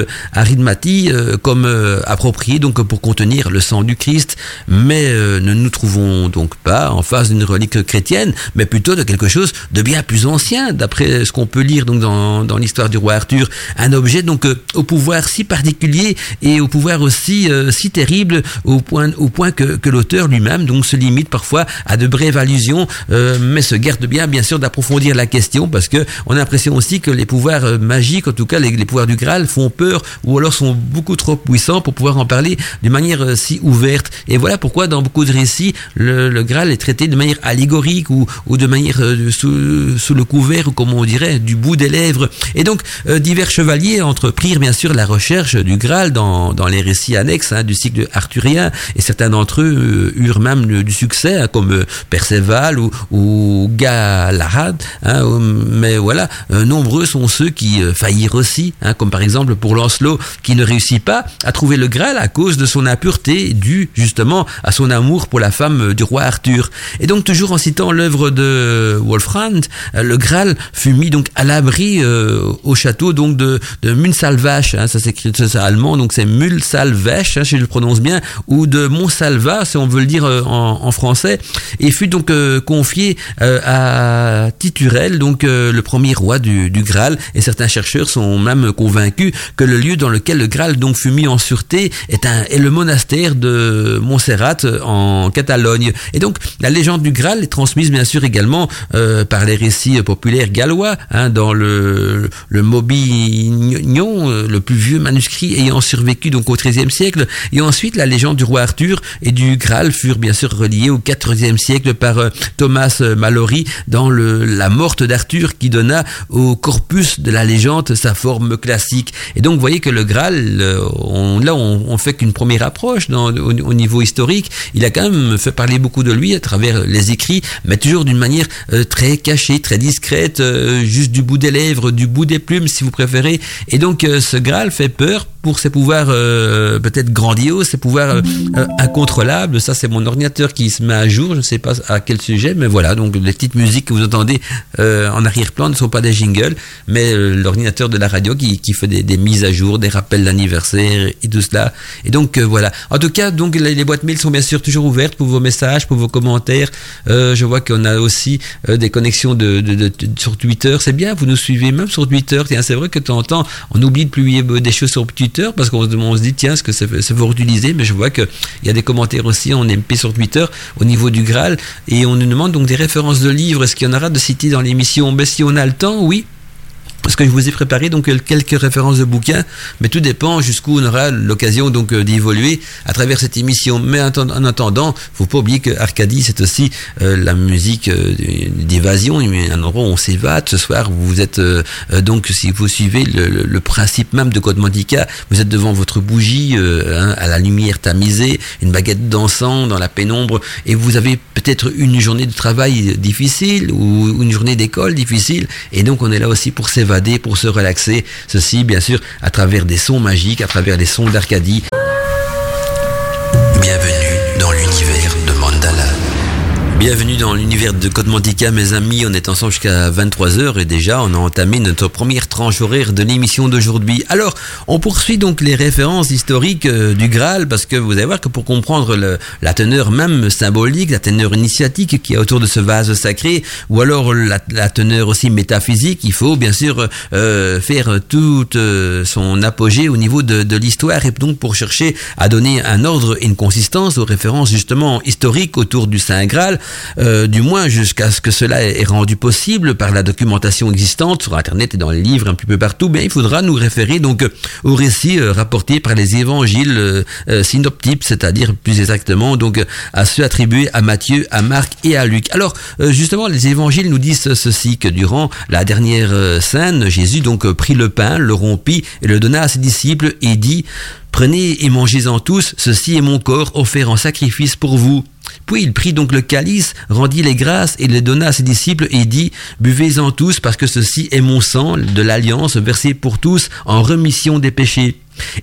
Arimathie comme euh, approprié donc pour contenir le sang du Christ, mais euh, ne nous trouvons donc pas en face d'une relique chrétienne, mais plutôt de quelque chose de bien plus ancien, d'après ce qu'on peut lire donc dans, dans l'histoire du roi Arthur, un objet donc euh, au pouvoir si particulier et au pouvoir aussi si terrible au point au point que, que l'auteur lui-même donc se limite parfois à de brèves allusions, mais se garde bien bien sûr d'approfondir la question parce que on a l'impression aussi que les pouvoirs magiques, en tout cas les pouvoirs du Graal, font peur ou alors sont beaucoup trop puissant pour pouvoir en parler de manière euh, si ouverte. Et voilà pourquoi dans beaucoup de récits, le, Graal est traité de manière allégorique ou, ou de manière euh, sous, sous, le couvert, ou comme on dirait, du bout des lèvres. Et donc, euh, divers chevaliers entreprirent bien sûr la recherche du Graal dans, dans les récits annexes hein, du cycle arthurien, et certains d'entre eux eurent même du succès, hein, comme Perceval ou, ou Galahad. Hein, mais voilà, nombreux sont ceux qui faillirent aussi, comme par exemple pour Lancelot, qui ne réussit pas a trouvé le Graal à cause de son impureté due justement à son amour pour la femme du roi Arthur. Et donc toujours en citant l'œuvre de Wolfram, euh, le Graal fut mis donc à l'abri euh, au château donc de, de Munsalvache, hein, ça s'écrit ça allemand donc c'est Mulsalvache hein, si je le prononce bien, ou de Montsalva si on veut le dire euh, en, en, français, et fut donc confié à Titurel donc le premier roi du, du Graal. Et certains chercheurs sont même convaincus que le lieu dans lequel le Graal donc fut mis en sûreté est, un, est le monastère de Montserrat euh, en Catalogne. Et donc la légende du Graal est transmise bien sûr également euh, par les récits populaires gallois, hein, dans le, le Mobignon, euh, le plus vieux manuscrit ayant survécu donc au XIIIe siècle. Et ensuite la légende du roi Arthur et du Graal furent bien sûr reliées au XIVe siècle par Thomas Mallory dans le, la morte d'Arthur qui donna au corpus de la légende sa forme classique. Et donc vous voyez que le Graal, on, là, on, fait qu'une première approche dans, au, niveau historique. Il a quand même fait parler beaucoup de lui à travers les écrits, mais toujours d'une manière euh, très cachée, très discrète, euh, juste du bout des lèvres, du bout des plumes, si vous préférez. Et donc, euh, ce Graal fait peur pour ses pouvoirs peut-être grandioses, ses pouvoirs incontrôlables. Ça, c'est mon ordinateur qui se met à jour. Je ne sais pas à quel sujet, mais voilà. Donc, les petites musiques que vous entendez en arrière-plan ne sont pas des jingles, mais l'ordinateur de la radio qui, fait des, mises à jour, des rappels d'anniversaire et tout cela. Et donc euh, voilà. En tout cas, donc les, boîtes mail sont bien sûr toujours ouvertes pour vos messages, pour vos commentaires. Euh, je vois qu'on a aussi euh, des connexions sur Twitter. C'est bien, vous nous suivez même sur Twitter. C'est vrai que de temps en temps, on oublie de publier des choses sur Twitter parce qu'on se dit tiens, ce que c'est vous utiliser. Mais je vois qu'il y a des commentaires aussi en MP sur Twitter au niveau du Graal et on nous demande donc des références de livres. Est-ce qu'il y en aura de cités dans l'émission? Ben si on a le temps, oui parce que je vous ai préparé donc quelques références de bouquins, mais tout dépend jusqu'où on aura l'occasion donc euh, d'évoluer à travers cette émission. Mais en attendant, faut pas oublier que Arcadie c'est aussi euh, la musique euh, d'évasion, un endroit où on s'évade. Ce soir, vous êtes donc si vous suivez le, principe même de Code Mandica, vous êtes devant votre bougie hein, à la lumière tamisée, une baguette d'encens dans la pénombre, et vous avez peut-être une journée de travail difficile ou une journée d'école difficile, et donc on est là aussi pour s'évader pour se relaxer. Ceci, bien sûr, à travers des sons magiques, à travers les sons d'Arcadie. Bienvenue dans l'univers de Code Mantica, mes amis. On est ensemble jusqu'à 23h et déjà on a entamé notre première tranche horaire de l'émission d'aujourd'hui. Alors, on poursuit donc les références historiques euh, du Graal parce que vous allez voir que pour comprendre la teneur même symbolique, la teneur initiatique qui est autour de ce vase sacré ou alors la, la teneur aussi métaphysique, il faut bien sûr euh, faire toute euh, son apogée au niveau de, de l'histoire et donc pour chercher à donner un ordre et une consistance aux références justement historiques autour du Saint Graal. Euh, du moins jusqu'à ce que cela est rendu possible par la documentation existante sur Internet et dans les livres un petit peu partout, mais il faudra nous référer donc aux récits euh, rapportés par les évangiles euh, synoptiques, c'est-à-dire plus exactement donc à ceux attribués à Matthieu, à Marc et à Luc. Alors justement, les évangiles nous disent ceci que durant la dernière scène, Jésus donc prit le pain, le rompit et le donna à ses disciples et dit Prenez et mangez-en tous, ceci est mon corps offert en sacrifice pour vous. Puis il prit donc le calice, rendit les grâces et le donna à ses disciples et dit, Buvez-en tous parce que ceci est mon sang de l'alliance versé pour tous en remission des péchés.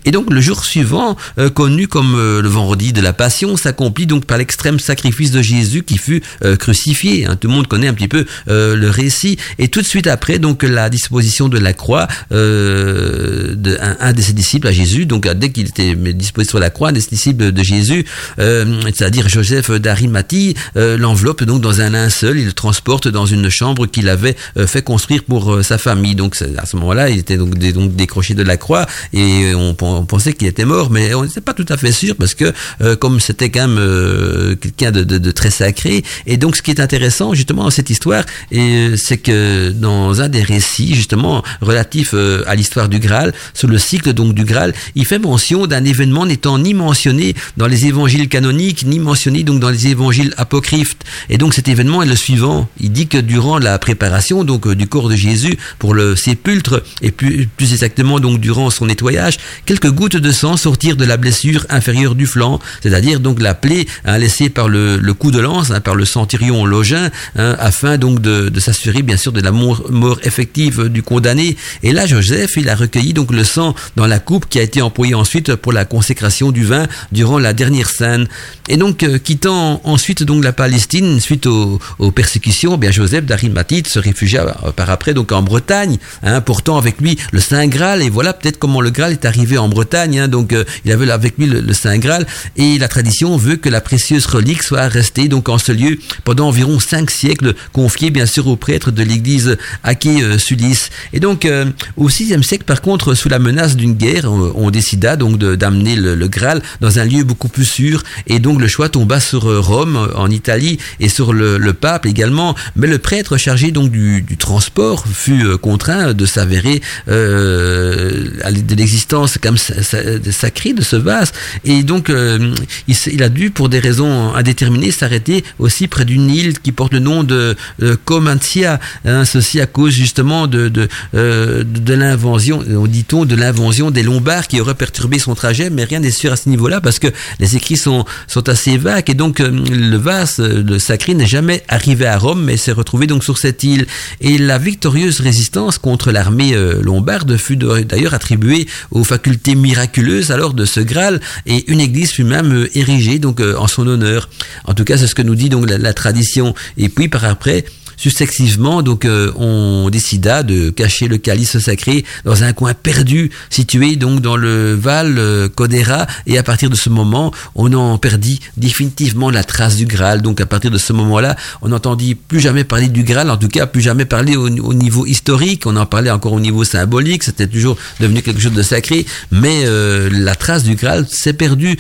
Et donc le jour suivant, euh, connu comme euh, le vendredi de la Passion, s'accomplit donc par l'extrême sacrifice de Jésus qui fut euh, crucifié. Hein. Tout le monde connaît un petit peu le récit. Et tout de suite après, donc la disposition de la croix de un, de ses disciples à Jésus, donc dès qu'il était disposé sur la croix, un des disciples de Jésus, c'est-à-dire Joseph d'Arimathie, l'enveloppe donc dans un linceul, il le transporte dans une chambre qu'il avait fait construire pour sa famille. Donc à ce moment-là, il était donc, donc décroché de la croix et pensait qu'il était mort, mais on n'était pas tout à fait sûr parce que euh, comme c'était quand même euh, quelqu'un de, très sacré, et donc ce qui est intéressant justement dans cette histoire, euh, c'est que dans un des récits justement relatifs à l'histoire du Graal, sur le cycle donc du Graal, il fait mention d'un événement n'étant ni mentionné dans les évangiles canoniques, ni mentionné donc dans les évangiles apocryphes. Et donc cet événement est le suivant. Il dit que durant la préparation donc du corps de Jésus pour le sépulcre, et plus, plus exactement donc durant son nettoyage, quelques gouttes de sang sortirent de la blessure inférieure du flanc, c'est-à-dire donc la plaie hein, laissée par le, coup de lance, hein, par le centurion Login, hein, afin donc de, s'assurer bien sûr de la mort, effective du condamné. Et là, Joseph, il a recueilli donc le sang dans la coupe qui a été employée ensuite pour la consécration du vin durant la dernière scène. Et donc, euh, quittant ensuite donc la Palestine suite aux, persécutions, bien Joseph d'Arimathie se réfugia euh, par après donc en Bretagne, portant avec lui le Saint Graal. Et voilà peut-être comment le Graal est arrivé en Bretagne, hein, donc euh, il avait avec lui le, Saint Graal, et la tradition veut que la précieuse relique soit restée donc en ce lieu pendant environ cinq siècles, confiée bien sûr aux prêtres de l'église Aké-Sulis. Et donc euh, au VIe siècle, par contre, sous la menace d'une guerre, on, décida donc d'amener le, Graal dans un lieu beaucoup plus sûr, et donc le choix tomba sur euh, Rome, en Italie, et sur le, pape également. Mais le prêtre chargé donc du, transport fut contraint de s'avérer de l'existence c'est quand même sacré de ce vase. Et donc, euh, il, a dû, pour des raisons indéterminées, s'arrêter aussi près d'une île qui porte le nom de euh, Comantia. Hein, ceci à cause justement de, de, euh, de l'invention, dit-on, de l'invention des Lombards qui aurait perturbé son trajet, mais rien n'est sûr à ce niveau-là parce que les écrits sont, sont assez vagues et donc le vase, le sacré, n'est jamais arrivé à Rome, mais s'est retrouvé donc sur cette île. Et la victorieuse résistance contre l'armée lombarde fut d'ailleurs attribuée aux faculté miraculeuse alors de ce Graal et une église fut même euh, érigée donc euh, en son honneur. En tout cas, c'est ce que nous dit donc la tradition. Et puis par après, Successivement, donc, euh, on décida de cacher le calice sacré dans un coin perdu, situé donc dans le Val euh, Codera. Et à partir de ce moment, on en perdit définitivement la trace du Graal. Donc, à partir de ce moment-là, on n'entendit plus jamais parler du Graal, en tout cas, plus jamais parler au, niveau historique. On en parlait encore au niveau symbolique. C'était toujours devenu quelque chose de sacré. Mais euh, la trace du Graal s'est perdue.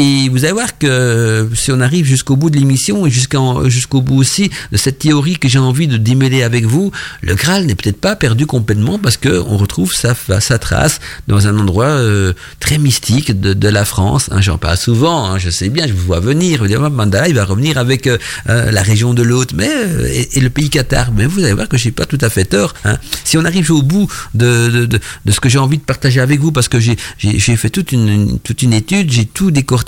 Et vous allez voir que si on arrive jusqu'au bout de l'émission et jusqu'au bout aussi de cette théorie que j'ai envie de démêler avec vous, le Graal n'est peut-être pas perdu complètement parce que on retrouve sa, sa trace dans un endroit euh, très mystique de, la France. Hein, J'en parle souvent, hein, je sais bien, je vous vois venir. Mandala, il va revenir avec euh, euh, la région de l'autre, mais et, le pays Qatar. Mais vous allez voir que j'ai pas tout à fait tort. Hein. Si on arrive au bout de, de, de, ce que j'ai envie de partager avec vous, parce que j'ai fait toute une, toute une étude, j'ai tout décortiqué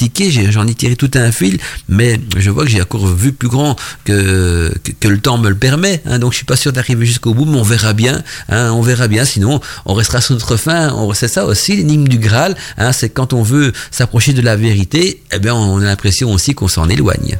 j'en ai tiré tout un fil, mais je vois que j'ai encore vu plus grand que, le temps me le permet, hein, donc je suis pas sûr d'arriver jusqu'au bout, mais on verra bien, hein, on verra bien, sinon on restera sur notre fin, c'est ça aussi l'énigme du Graal, hein, c'est quand on veut s'approcher de la vérité, eh bien on a l'impression aussi qu'on s'en éloigne.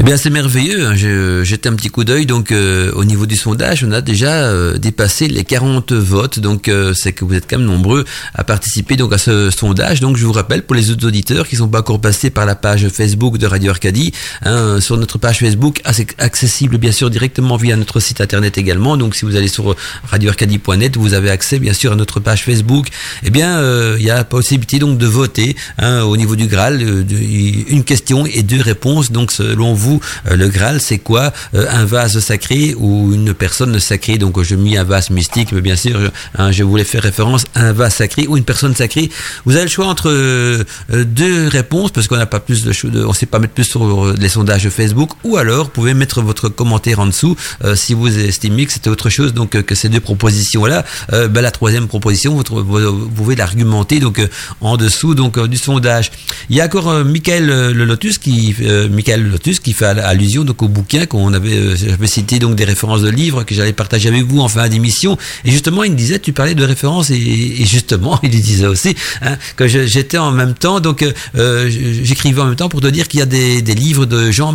Eh bien, c'est merveilleux. Hein. J'étais un petit coup d'œil. Donc, euh, au niveau du sondage, on a déjà euh, dépassé les 40 votes. Donc, euh, c'est que vous êtes quand même nombreux à participer donc à ce sondage. Donc, je vous rappelle pour les autres auditeurs qui ne sont pas encore passés par la page Facebook de Radio Arcadie, hein, sur notre page Facebook, accessible bien sûr directement via notre site internet également. Donc, si vous allez sur radioarcadie.net, vous avez accès bien sûr à notre page Facebook. Eh bien, il y a la possibilité donc de voter hein, au niveau du Graal, une question et deux réponses. Donc, selon vous euh, le Graal, c'est quoi euh, Un vase sacré ou une personne sacrée Donc je mis un vase mystique, mais bien sûr, je, hein, voulais faire référence à un vase sacré ou une personne sacrée. Vous avez le choix entre euh, deux réponses parce qu'on n'a pas plus de, on sait pas mettre plus sur les sondages Facebook, ou alors vous pouvez mettre votre commentaire en dessous si vous estimez que c'était autre chose. Donc que ces deux propositions là, ben, la troisième proposition, vous, pouvez l'argumenter donc en dessous donc du sondage. Il y a encore Michael le Lotus qui Michael Lotus qui fait allusion donc au bouquin qu'on avait, euh, j'avais cité donc des références de livres que j'allais partager avec vous en fin d'émission. Et justement, il me disait, tu parlais de références et, justement, il disait aussi hein, que j'étais en même temps, donc euh, euh, j'écrivais en même temps pour te dire qu'il y a des, livres de Jean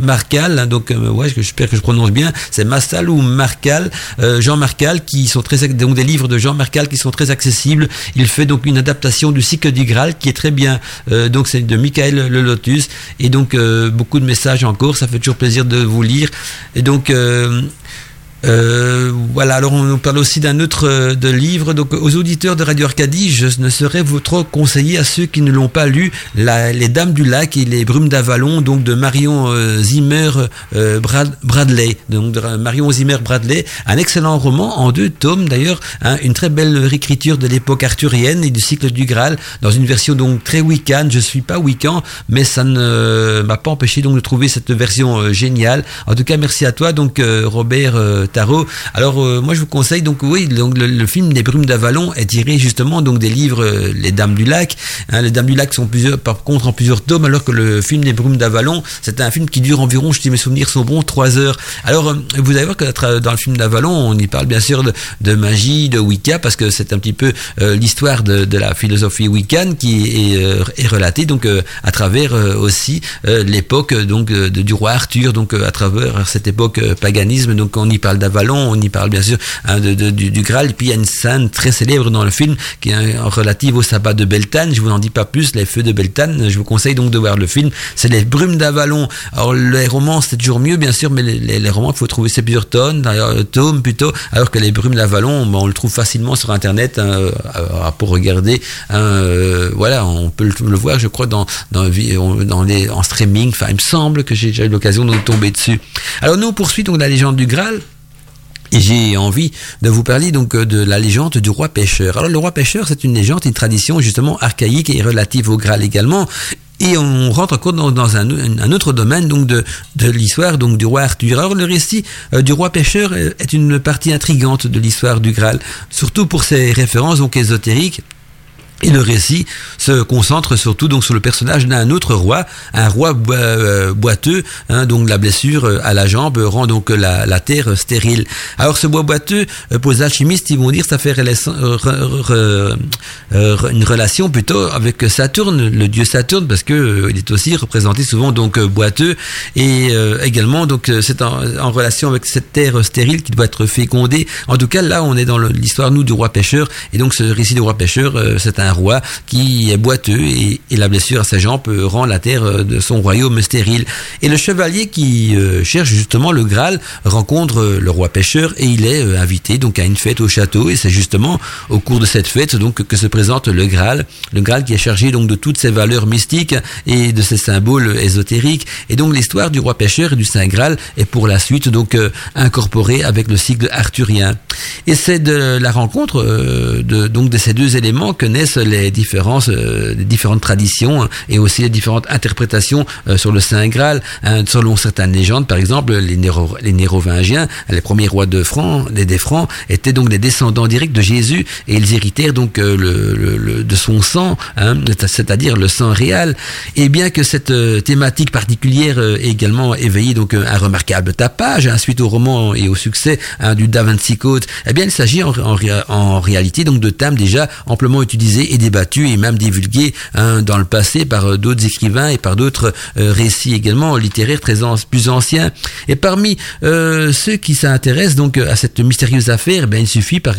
Marcal, hein, donc ouais, j'espère que je prononce bien, c'est Massal ou Marcal, Jean Marcal, qui sont très donc des livres de Jean Marcal qui sont très accessibles. Il fait donc une adaptation du cycle du Graal qui est très bien. donc c'est de Michael Le Lotus et donc beaucoup de messages encore, ça fait toujours plaisir de vous lire. Et donc, euh, euh, voilà, alors on nous parle aussi d'un autre euh, de livre. Donc aux auditeurs de Radio Arcadie, je ne serais vous trop conseiller à ceux qui ne l'ont pas lu, Les Dames du Lac et les Brumes d'Avalon, donc de Marion euh, Zimmer Bradley. Donc Marion Zimmer Bradley, un excellent roman en deux tomes d'ailleurs, hein, une très belle réécriture de l'époque arthurienne et du cycle du Graal, dans une version donc très Wiccan. Je suis pas Wiccan, mais ça ne m'a pas empêché donc de trouver cette version géniale. En tout cas, merci à toi donc Robert alors euh, moi je vous conseille donc oui donc le, film des Brumes d'Avalon est tiré justement donc des livres euh, Les Dames du Lac. Hein, les Dames du Lac sont plusieurs par contre en plusieurs tomes alors que le film des Brumes d'Avalon c'est un film qui dure environ si mes souvenirs sont bons trois heures. Alors euh, vous allez voir que dans le film d'Avalon on y parle bien sûr de, magie, de Wicca parce que c'est un petit peu l'histoire de, la philosophie Wiccan qui est, relatée donc à travers aussi l'époque donc du roi Arthur donc à travers cette époque paganisme donc on y parle on y parle bien sûr hein, du, Graal, puis il y a une scène très célèbre dans le film qui est relative au sabbat de Beltane, je vous en dis pas plus, les feux de Beltane, je vous conseille donc de voir le film, c'est les brumes d'Avalon, alors les romans c'est toujours mieux bien sûr, mais les, romans il faut trouver ces plusieurs d'ailleurs tomes plutôt, alors que les brumes d'Avalon, on le trouve facilement sur internet hein, euh, pour regarder, hein, euh, voilà, on peut le, voir je crois dans, dans, les, en streaming, enfin il me semble que j'ai déjà eu l'occasion de tomber dessus. Alors nous on poursuit donc la légende du Graal, j'ai envie de vous parler donc euh, de la légende du roi pêcheur. Alors le roi pêcheur, c'est une légende, une tradition justement archaïque et relative au Graal également. Et on rentre encore dans, un, autre domaine donc de, l'histoire donc du roi Arthur. Alors le récit euh, du roi pêcheur est une partie intrigante de l'histoire du Graal, surtout pour ses références donc ésotériques et le récit se concentre surtout donc sur le personnage d'un autre roi, un roi euh, boiteux, hein, donc la blessure euh, à la jambe rend donc la, terre stérile. Alors ce bois boiteux, euh, pour les alchimistes, ils vont dire ça fait une relation plutôt avec Saturne, le dieu Saturne, parce que il est aussi représenté souvent donc boiteux et également donc c'est en, en, relation avec cette terre stérile qui doit être fécondée. En tout cas là on est dans l'histoire nous du roi pêcheur et donc ce récit du roi pêcheur c'est un un roi qui est boiteux et, la blessure à sa jambe rend la terre euh, de son royaume stérile. Et le chevalier qui euh, cherche justement le Graal rencontre euh, le roi pêcheur et il est invité donc à une fête au château et c'est justement au cours de cette fête donc que se présente le Graal, le Graal qui est chargé donc de toutes ses valeurs mystiques et de ses symboles ésotériques et donc l'histoire du roi pêcheur et du Saint Graal est pour la suite donc incorporée avec le cycle arthurien. Et c'est de la rencontre de donc de ces deux éléments que naissent les différences, euh, les différentes traditions hein, et aussi les différentes interprétations euh, sur le Saint Graal. Hein, selon certaines légendes, par exemple, les, Néro, les Nérovingiens, les premiers rois de Francs, les des Francs, étaient donc des descendants directs de Jésus et ils héritèrent donc euh, le, de son sang, hein, c'est-à-dire le sang réel. Et bien que cette thématique particulière ait également éveillé donc un remarquable tapage suite au roman et au succès du Da Vinci Code, eh bien il s'agit en, en, en réalité donc de thèmes déjà amplement utilisés et débattu et même divulgué hein, dans le passé par d'autres écrivains et par d'autres récits également littéraires très plus anciens. Et parmi ceux qui s'intéressent donc à cette mystérieuse affaire, ben, il suffit par,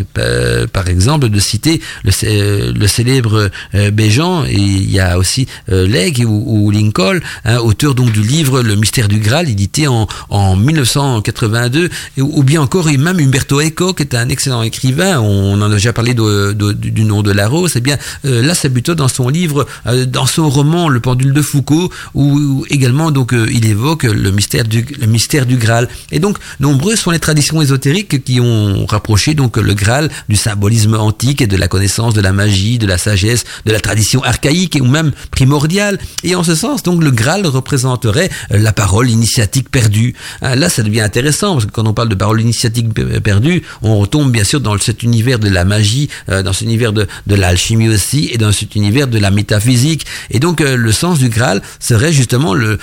par exemple de citer le, célèbre Béjean. Et il y a aussi Legge ou, Lincoln, hein, auteur donc du livre Le mystère du Graal, édité en, en 1982, ou bien encore et même Umberto Eco, qui est un excellent écrivain, on en a déjà parlé du nom de la rose, eh bien euh, là plutôt dans son livre, euh, dans son roman Le pendule de Foucault, où, également donc euh, il évoque le mystère du mystère du Graal. Et donc nombreuses sont les traditions ésotériques qui ont rapproché donc le Graal du symbolisme antique et de la connaissance de la magie, de la sagesse, de la tradition archaïque ou même primordiale. Et en ce sens, donc le Graal représenterait la parole initiatique perdue. Là, ça devient intéressant parce que quand on parle de parole initiatique perdue, on retombe bien sûr dans cet univers de la magie, dans cet univers de, de l'alchimie aussi, et dans cet univers de la métaphysique. Et donc, euh, le sens du Graal serait justement le,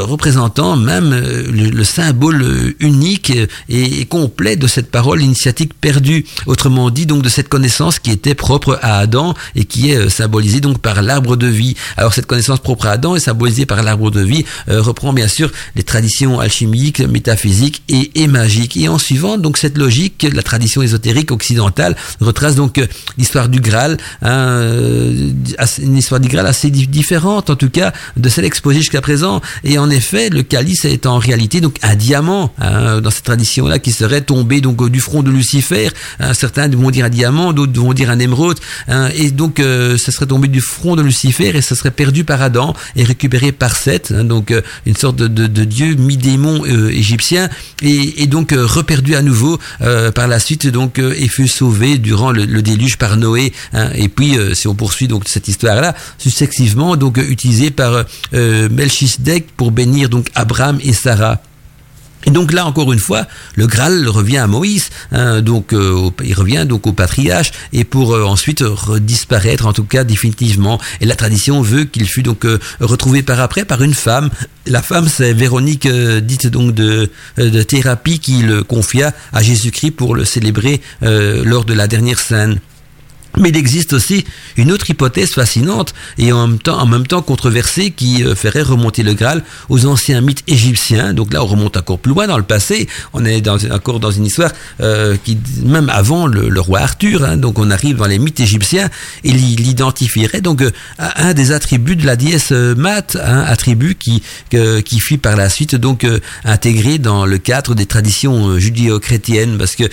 représentant, même euh, le, symbole unique et, complet de cette parole initiatique perdue. Autrement dit, donc de cette connaissance qui était propre à Adam et qui est symbolisée donc par l'arbre de vie. Alors cette connaissance propre à Adam est symbolisée par l'arbre de vie reprend bien sûr les traditions alchimiques, métaphysiques et, et magiques. Et en suivant donc cette logique, la tradition ésotérique occidentale retrace donc euh, l'histoire du Graal, euh, une histoire du Graal assez différente en tout cas de celle exposée jusqu'à présent. Et en effet, le calice est en réalité donc un diamant hein, dans cette tradition-là qui serait tombé donc du front de Lucifer. Hein, certains vont dire un diamant, d'autres vont dire un émeraude. Hein, et donc, euh, ça serait tombé du front de Lucifer et ça serait perdu par Adam et récupéré par Seth. Hein, donc, une sorte de, de, dieu mi-démon égyptien et, et donc reperdu à nouveau euh, par la suite donc euh, et fut sauvé durant le, déluge par Noé. Hein. et puis euh, si on poursuit donc cette histoire-là, successivement donc utilisé par Melchizedek pour bénir donc Abraham et Sarah. Et donc là, encore une fois, le Graal revient à Moïse, hein, donc euh, il revient donc au patriarche, et pour euh, ensuite disparaître, en tout cas définitivement. Et la tradition veut qu'il fût donc euh, retrouvé par après par une femme. La femme, c'est Véronique, dite donc de, de thérapie, qui le confia à Jésus-Christ pour le célébrer lors de la dernière scène. Mais il existe aussi une autre hypothèse fascinante et en même temps, controversée qui euh, ferait remonter le Graal aux anciens mythes égyptiens. Donc là, on remonte encore plus loin dans le passé. On est encore dans une histoire euh, qui, même avant le, roi Arthur, hein, donc on arrive dans les mythes égyptiens et il identifierait donc euh, un des attributs de la déesse Mat, un attribut qui qui fut par la suite donc intégré dans le cadre des traditions judéo-chrétiennes. Parce que,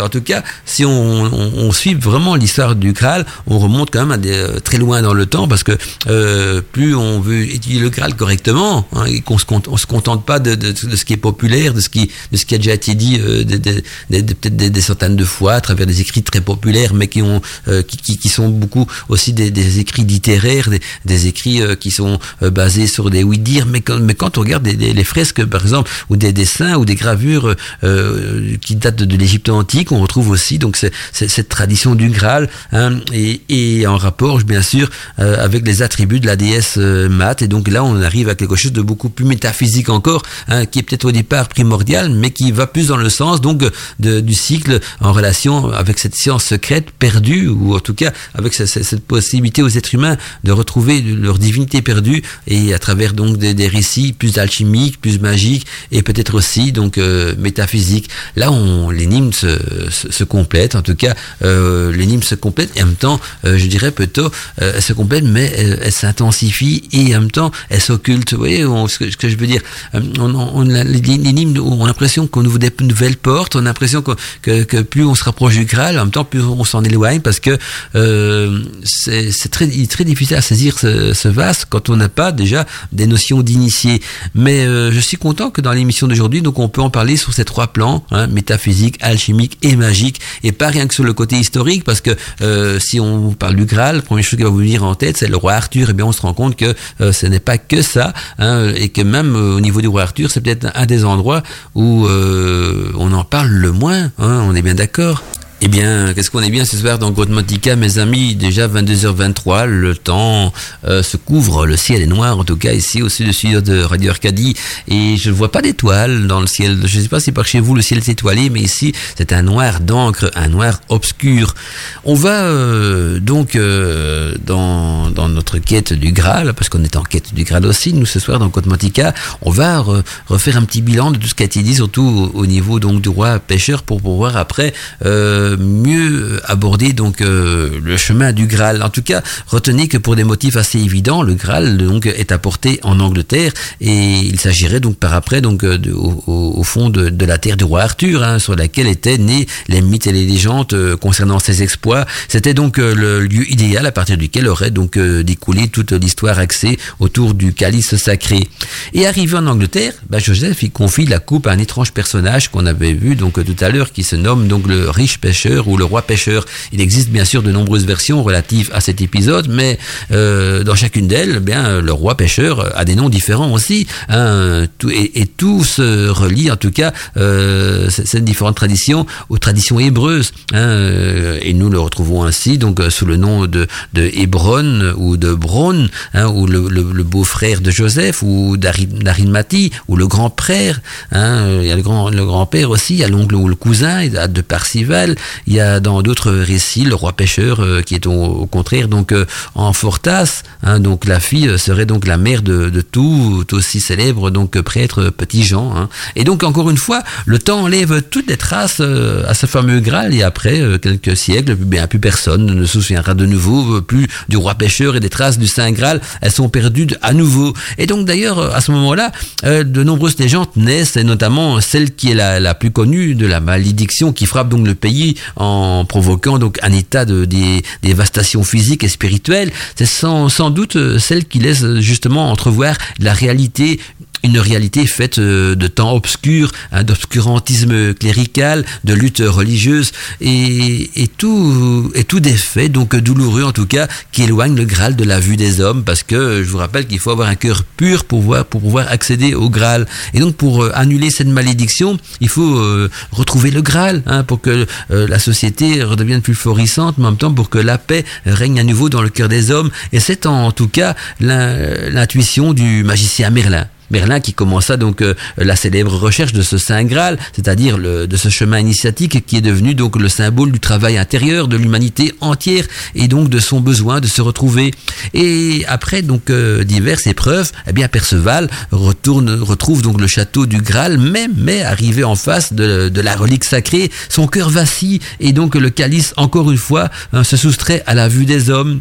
en tout cas, si on, on, on suit vraiment l'histoire du Graal, on remonte quand même à des, euh, très loin dans le temps parce que euh, plus on veut étudier le Graal correctement, hein, et qu'on se, on se contente pas de, de, de, ce qui est populaire, de ce qui, de ce qui a déjà été dit euh, peut-être des, centaines de fois à travers des écrits très populaires, mais qui ont euh, qui, qui, sont beaucoup aussi des, des écrits littéraires, des, des écrits euh, qui sont basés sur des oui dire, mais quand, mais quand on regarde les fresques par exemple ou des dessins ou des gravures qui datent de, l'Égypte antique, on retrouve aussi donc cette tradition du Graal Hein, et, en rapport bien sûr euh, avec les attributs de la déesse euh. Et donc là, on arrive à quelque chose de beaucoup plus métaphysique encore, hein, qui est peut-être au départ primordial, mais qui va plus dans le sens donc du cycle en relation avec cette science secrète perdue, ou en tout cas avec cette, possibilité aux êtres humains de retrouver leur divinité perdue, et à travers donc des, récits plus alchimiques, plus magiques, et peut-être aussi donc euh, métaphysiques. Là, l'énigme se, se, complète, en tout cas l'énigme se complète et en même temps, euh, je dirais plutôt, euh, elle se complète, mais elle, s'intensifie et en même temps, elle s'occulte. Vous voyez ce, que, je veux dire euh, On, on, l'énigme, on a l'impression qu'on ouvre des nouvelles portes, on a l'impression que, que, plus on se rapproche du Graal, en même temps, plus on s'en éloigne parce que c'est très, très difficile à saisir ce, ce vase quand on n'a pas déjà des notions d'initié. Mais je suis content que dans l'émission d'aujourd'hui, donc on peut en parler sur ces trois plans, hein, métaphysique, alchimique et magique, et pas rien que sur le côté historique, parce que euh, si on parle du Graal, la première chose qui va vous venir en tête, c'est le roi Arthur. Et eh bien, on se rend compte que euh, ce n'est pas que ça, hein, et que même euh, au niveau du roi Arthur, c'est peut-être un des endroits où on en parle le moins. Hein, on est bien d'accord. Eh bien, qu'est-ce qu'on est bien ce soir dans Grotmatica, mes amis? Déjà 22h23, le temps euh, se couvre, le ciel est noir, en tout cas ici au-dessus de Radio Arcadie, et je ne vois pas d'étoiles dans le ciel. Je ne sais pas si par chez vous le ciel est étoilé, mais ici c'est un noir d'encre, un noir obscur. On va euh, donc euh, dans, notre quête du Graal, parce qu'on est en quête du Graal aussi, nous ce soir dans Grotmatica, on va refaire un petit bilan de tout ce qui a été dit, surtout au, niveau donc du roi pêcheur, pour pouvoir après mieux aborder donc euh, le chemin du Graal. En tout cas, retenez que pour des motifs assez évidents, le Graal donc est apporté en Angleterre et il s'agirait donc par après donc euh, au, fond de, la terre du roi Arthur, hein, sur laquelle étaient nés les mythes et les légendes euh, concernant ses exploits. C'était donc le lieu idéal à partir duquel aurait donc découlé toute l'histoire axée autour du calice sacré. Et arrivé en Angleterre, bah, Joseph il confie la coupe à un étrange personnage qu'on avait vu donc tout à l'heure qui se nomme donc le riche pêcheur ou le roi pêcheur. Il existe bien sûr de nombreuses versions relatives à cet épisode, mais euh, dans chacune d'elles, eh bien le roi pêcheur a des noms différents aussi, hein, tout, et, tout se relie en tout cas euh, ces différentes traditions aux traditions hébreuses, hein, euh, et nous le retrouvons ainsi donc sous le nom de, de Hébron ou de Bron, hein, ou le, beau-frère de Joseph, ou d'Arimathie, ou le grand-père, il y a le grand grand-père aussi, il y a l'oncle ou le cousin de Parcival, il y a dans d'autres récits le roi pêcheur euh, qui est au, contraire donc euh, en Fortas. Hein, donc la fille euh, serait donc la mère de, de tout, aussi célèbre donc prêtre Petit Jean. Hein. Et donc encore une fois, le temps enlève toutes les traces à ce fameux Graal et après quelques siècles, bien plus personne ne se souviendra de nouveau plus du roi pêcheur et des traces du Saint Graal. Elles sont perdues à nouveau. Et donc d'ailleurs à ce moment-là, de nombreuses légendes naissent et notamment celle qui est la, la plus connue de la malédiction qui frappe donc le pays en provoquant donc un état de dévastation physique et spirituelle. C'est sans, doute euh, celle qui laisse justement entrevoir la réalité une réalité faite euh, de temps obscurs, hein, d'obscurantisme clérical, de lutte religieuse et, et tout et tout des faits donc douloureux en tout cas qui éloignent le Graal de la vue des hommes parce que je vous rappelle qu'il faut avoir un cœur pur pour pouvoir pour pouvoir accéder au Graal. Et donc pour euh, annuler cette malédiction il faut euh, retrouver le Graal hein, pour que la société redevienne plus florissante mais en même temps pour que la paix règne à nouveau dans le cœur des hommes. Et c'est en tout cas l'intuition du magicien Merlin Merlin qui commença donc euh, la célèbre recherche de ce Saint Graal, c'est-à-dire de ce chemin initiatique qui est devenu donc le symbole du travail intérieur de l'humanité entière et donc de son besoin de se retrouver. Et après donc euh, diverses épreuves, eh bien Perceval retrouve donc le château du Graal, mais arrivé en face de, la relique sacrée, son cœur vacille et donc le calice encore une fois hein, se soustrait à la vue des hommes.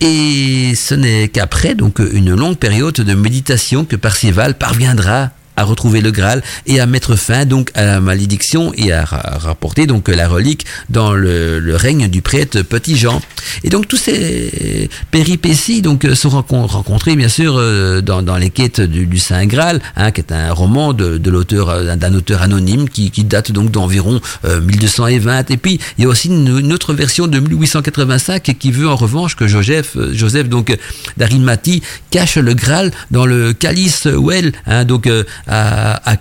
Et ce n'est qu'après donc une longue période de méditation que Parcival parviendra à retrouver le Graal et à mettre fin donc à la malédiction et à rapporter donc la relique dans le, règne du prêtre Petit Jean. Et donc tous ces péripéties donc sont rencontrés bien sûr euh, dans, les quêtes du, Saint Graal, hein, qui est un roman de, l'auteur euh, d'un auteur anonyme qui, date donc d'environ 1220. Euh, et puis il y a aussi une, autre version de 1885 qui veut en revanche que Joseph, Joseph donc d'Arimathie cache le Graal dans le calice Well, hein, donc à, à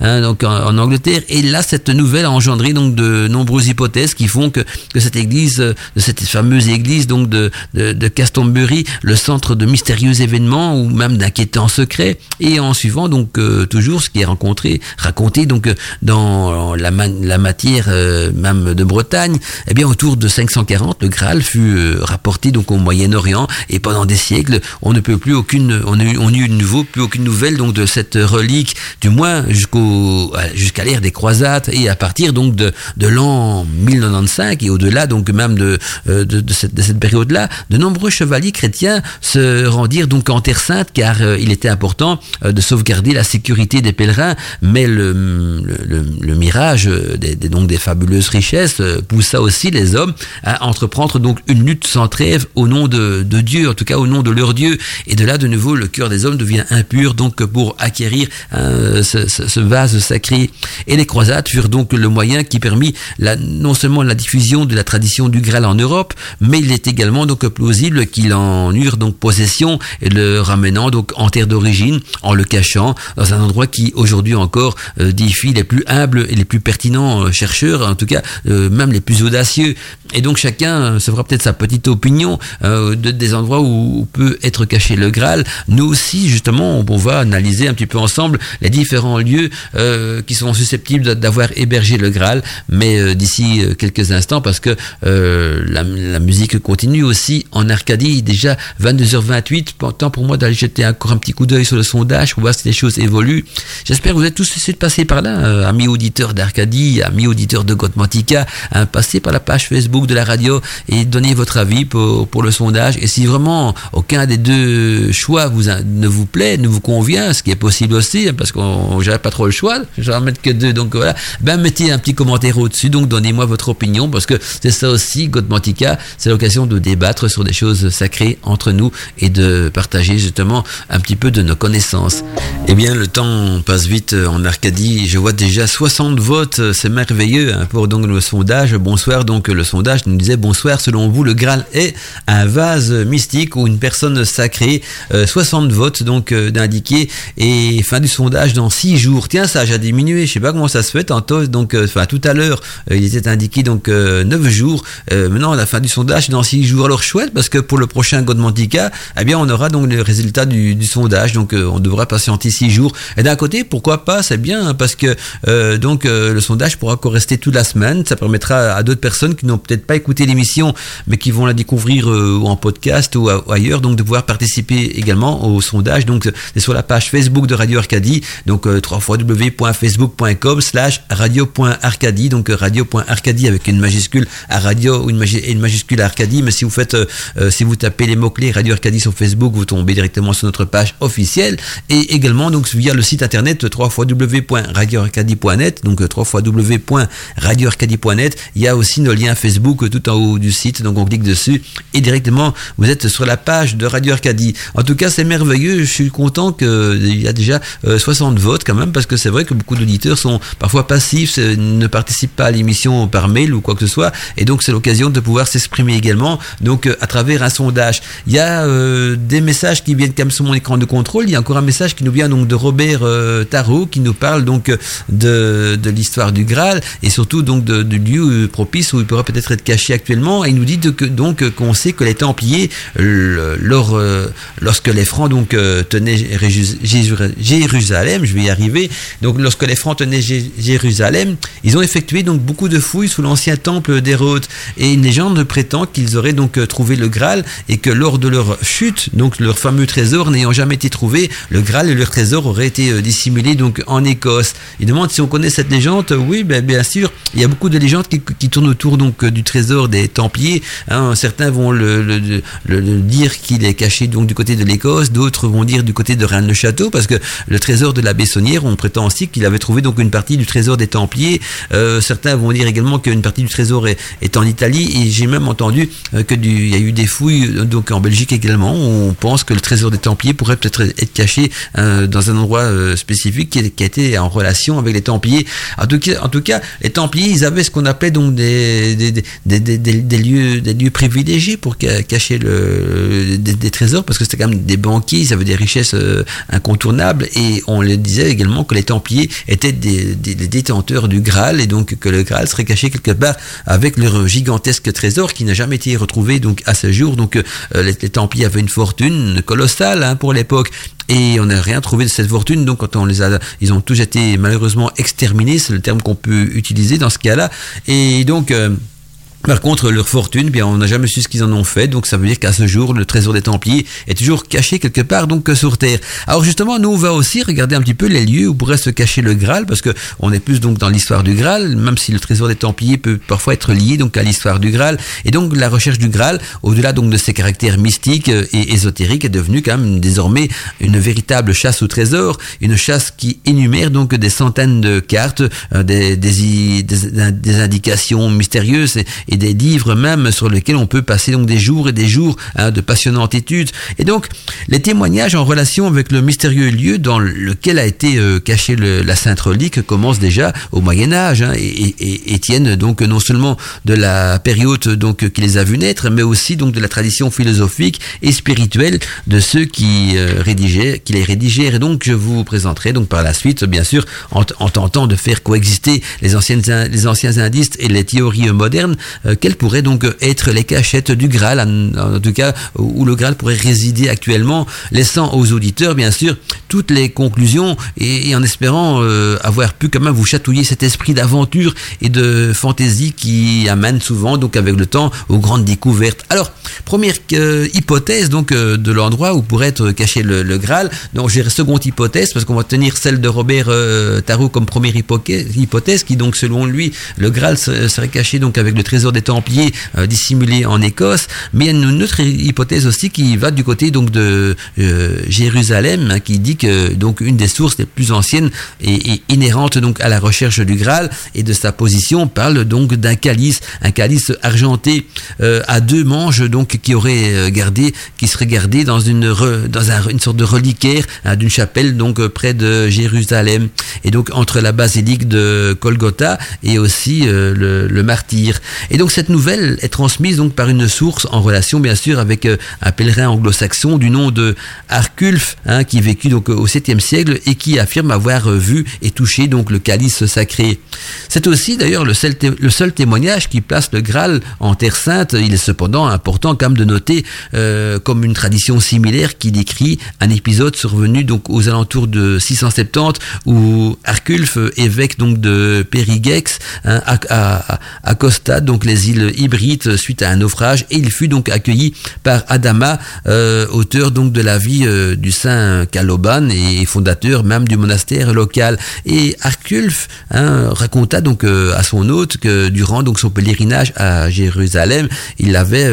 hein, donc en, Angleterre. Et là, cette nouvelle a engendré donc de nombreuses hypothèses qui font que, que cette église, euh, cette fameuse église donc de, de, de Glastonbury, le centre de mystérieux événements ou même d'inquiétants secrets. Et en suivant donc euh, toujours ce qui est rencontré, raconté donc euh, dans la, la matière même de Bretagne, eh bien autour de 540, le Graal fut rapporté donc au Moyen-Orient et pendant des siècles, on ne peut plus aucune, on a on eu de nouveau plus aucune nouvelle donc de cette relique, du moins jusqu'au jusqu'à l'ère des croisades et à partir donc de, de l'an 1095 et au-delà donc même de, euh, de, cette, de cette période-là, de nombreux chevaliers chrétiens se rendirent donc en Terre Sainte car euh, il était important euh, de sauvegarder la sécurité des pèlerins, mais le, le, le, mirage des, des, donc des fabuleuses richesses poussa aussi les hommes à entreprendre donc une lutte sans trêve au nom de, de Dieu, en tout cas au nom de leur Dieu, et de là de nouveau le cœur des hommes devient impur donc pour acquérir ce, ce, vase sacré. Et les croisades furent donc le moyen qui permit non seulement la diffusion de la tradition du Graal en Europe, mais il est également donc plausible qu'il en eurent donc possession et le ramenant donc en terre d'origine, en le cachant dans un endroit qui aujourd'hui encore euh, défie les plus humbles et les plus pertinents euh, chercheurs, en tout cas euh, même les plus audacieux. Et donc chacun se fera peut-être sa petite opinion de, des endroits où, peut être caché le Graal. Nous aussi justement, on, va analyser un petit peu ensemble les différents lieux qui sont susceptibles d'avoir hébergé le Graal, mais d'ici quelques instants parce que la, musique continue aussi en Arcadie déjà 22h28. Temps pour moi d'aller jeter encore un petit coup d'œil sur le sondage pour voir si les choses évoluent. J'espère que vous êtes tous de passer par là, euh, amis auditeurs d'Arcadie, amis auditeurs de Godmantica, hein, passez par la page Facebook de la radio et donnez votre avis pour, pour le sondage. Et si vraiment aucun des deux choix vous ne vous plaît, ne vous convient, ce est possible aussi, hein, parce qu'on n'avait pas trop le choix, je vais en mettre que deux, donc voilà, ben mettez un petit commentaire au-dessus, donc donnez-moi votre opinion, parce que c'est ça aussi, Godmantica, c'est l'occasion de débattre sur des choses sacrées entre nous et de partager justement un petit peu de nos connaissances. Eh bien, le temps passe vite en Arcadie. Je vois déjà 60 votes. C'est merveilleux hein, pour donc le sondage. Bonsoir. Donc, le sondage nous disait bonsoir. Selon vous, le Graal est un vase mystique ou une personne sacrée? 60 euh, votes donc euh, d'indiquer. Et fin du sondage dans 6 jours. Tiens, ça a déjà diminué. Je sais pas comment ça se fait tantôt. Donc, euh, tout à l'heure, il était indiqué donc 9 jours. maintenant, la fin du sondage dans 6 jours. Alors, chouette parce que pour le prochain Godmantica, eh bien, on aura donc le résultat du, sondage. Donc, on devra patienter 6 jours. Et d'un côté, pourquoi pas? C'est bien parce que euh, donc euh, le sondage pourra rester toute la semaine. Ça permettra à d'autres personnes qui n'ont peut-être pas écouté l'émission, mais qui vont la découvrir euh, en podcast ou, ailleurs, donc de pouvoir participer également au sondage. Donc c'est sur la page Facebook de Radio Arcadie, donc www.facebook.com/slash radio.arcadie, donc radio.arcadie avec une majuscule à radio ou une, une majuscule à Arcadie. Mais si vous faites, si vous tapez les mots clés Radio Arcadie sur Facebook, vous tombez directement sur notre page officielle et également donc via le site internet www.radioarcadie.net, donc www.radioarcadie.net. Il y a aussi nos liens Facebook tout en haut du site, donc on clique dessus et directement vous êtes sur la page de Radio Arcadie. En tout cas, c'est merveilleux. Je suis content qu'il y a déjà 60 euh, votes quand même, parce que c'est vrai que beaucoup d'auditeurs sont parfois passifs, ne participent pas à l'émission par mail ou quoi que ce soit, et donc c'est l'occasion de pouvoir s'exprimer également, donc euh, à travers un sondage. Il y a euh, des messages qui viennent comme sur mon écran de contrôle. Il y a encore un message qui nous vient donc de Robert euh, Tarot qui nous parle donc de, de l'histoire du Graal et surtout donc de, du lieu propice où il pourrait peut-être être caché actuellement. Et il nous dit donc qu'on sait que les Templiers, lors, euh, lorsque les Francs donc euh, tenaient Jérusalem, je vais y arriver. Donc lorsque les Francs tenaient Jérusalem, ils ont effectué donc beaucoup de fouilles sous l'ancien temple d'Hérode et une légende prétend qu'ils auraient donc trouvé le Graal et que lors de leur chute, donc leur fameux trésor n'ayant jamais été trouvé, le Graal et leur trésor aurait été euh, dissimulé donc en Écosse. Il demande si on connaît cette légende. Oui, ben, bien sûr. Il y a beaucoup de légendes qui, tournent autour donc euh, du trésor des Templiers. Hein. certains vont le, dire qu'il est caché donc du côté de l'Écosse, d'autres vont dire du côté de Rennes-le-Château, parce que le trésor de la Bessonnière, on prétend aussi qu'il avait trouvé donc une partie du trésor des Templiers. Euh, certains vont dire également qu'une partie du trésor est, en Italie, et j'ai même entendu que il y a eu des fouilles donc en Belgique également. On pense que le trésor des Templiers pourrait peut-être être caché dans un endroit euh, spécifique qui, qui, a été en relation avec les Templiers. En tout cas, les Templiers, ils avaient ce qu'on appelait donc des, lieux, privilégiés pour cacher des, trésors, parce que c'était quand même des banquiers, ils avaient des richesses euh, et on le disait également que les Templiers étaient des, détenteurs du Graal, et donc que le Graal serait caché quelque part avec leur gigantesque trésor qui n'a jamais été retrouvé à ce jour. Donc euh, les, Templiers avaient une fortune colossale hein, pour l'époque, et on n'a rien trouvé de cette fortune. Donc quand on les a, ils ont tous été malheureusement exterminés, c'est le terme qu'on peut utiliser dans ce cas-là. Et donc euh, par contre, leur fortune, bien, on n'a jamais su ce qu'ils en ont fait, donc ça veut dire qu'à ce jour, le trésor des Templiers est toujours caché quelque part, donc sur Terre. Alors justement, nous, on va aussi regarder un petit peu les lieux où pourrait se cacher le Graal, parce que on est plus donc dans l'histoire du Graal, même si le trésor des Templiers peut parfois être lié donc à l'histoire du Graal, et donc la recherche du Graal, au-delà donc de ses caractères mystiques et ésotériques, est devenue quand même désormais une véritable chasse au trésor, une chasse qui énumère donc des centaines de cartes, euh, des, des, des, des indications mystérieuses et des livres même sur lesquels on peut passer donc des jours et des jours hein, de passionnantes études. Et donc les témoignages en relation avec le mystérieux lieu dans lequel a été euh, cachée la Sainte Relique commencent déjà au Moyen Âge hein, et, tiennent donc non seulement de la période donc qui les a vus naître, mais aussi donc de la tradition philosophique et spirituelle de ceux qui euh, rédigeaient, qui les rédigèrent. Et donc je vous présenterai donc par la suite, bien sûr, en, en tentant de faire coexister les anciennes les anciens indices et les théories modernes, quelles pourraient donc être les cachettes du Graal, en, tout cas où le Graal pourrait résider actuellement, laissant aux auditeurs bien sûr toutes les conclusions et, en espérant euh, avoir pu quand même vous chatouiller cet esprit d'aventure et de fantaisie qui amène souvent donc avec le temps aux grandes découvertes. Alors première euh, hypothèse donc de l'endroit où pourrait être caché le, le Graal. Donc j'ai seconde hypothèse parce qu'on va tenir celle de Robert Tarot comme première hypothèse qui donc selon lui le Graal serait caché donc avec le trésor des Templiers euh, dissimulé en Écosse, mais il y a une autre hypothèse aussi qui va du côté donc de euh, Jérusalem, hein, qui dit que donc une des sources les plus anciennes et, inhérente donc à la recherche du Graal et de sa position parle donc d'un calice, un calice argenté euh, à deux manches donc qui aurait gardé, qui serait gardé dans une dans une sorte de reliquaire hein, d'une chapelle donc près de Jérusalem et donc entre la basilique de Golgotha et aussi le, le martyr. Et donc cette nouvelle est transmise donc par une source en relation bien sûr avec euh, un pèlerin anglo-saxon du nom de Arculf, hein, qui vécut donc au 7e siècle et qui affirme avoir euh, vu et touché donc le calice sacré. C'est aussi d'ailleurs le seul, le seul témoignage qui place le Graal en Terre Sainte. Il est cependant important quand même de noter euh, comme une tradition similaire qui décrit un épisode survenu donc aux alentours de 670 où Arculf, évêque donc de Périgex, hein, à, à, Costa, donc les îles hybrides suite à un naufrage et il fut donc accueilli par Adama, euh, auteur donc de la vie euh, du saint Caloban et fondateur même du monastère local. Et Arculf hein, raconta donc euh, à son hôte que durant donc son pèlerinage à Jérusalem, il avait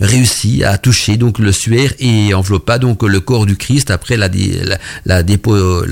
réussi à toucher donc le suaire et enveloppa donc le corps du Christ après la,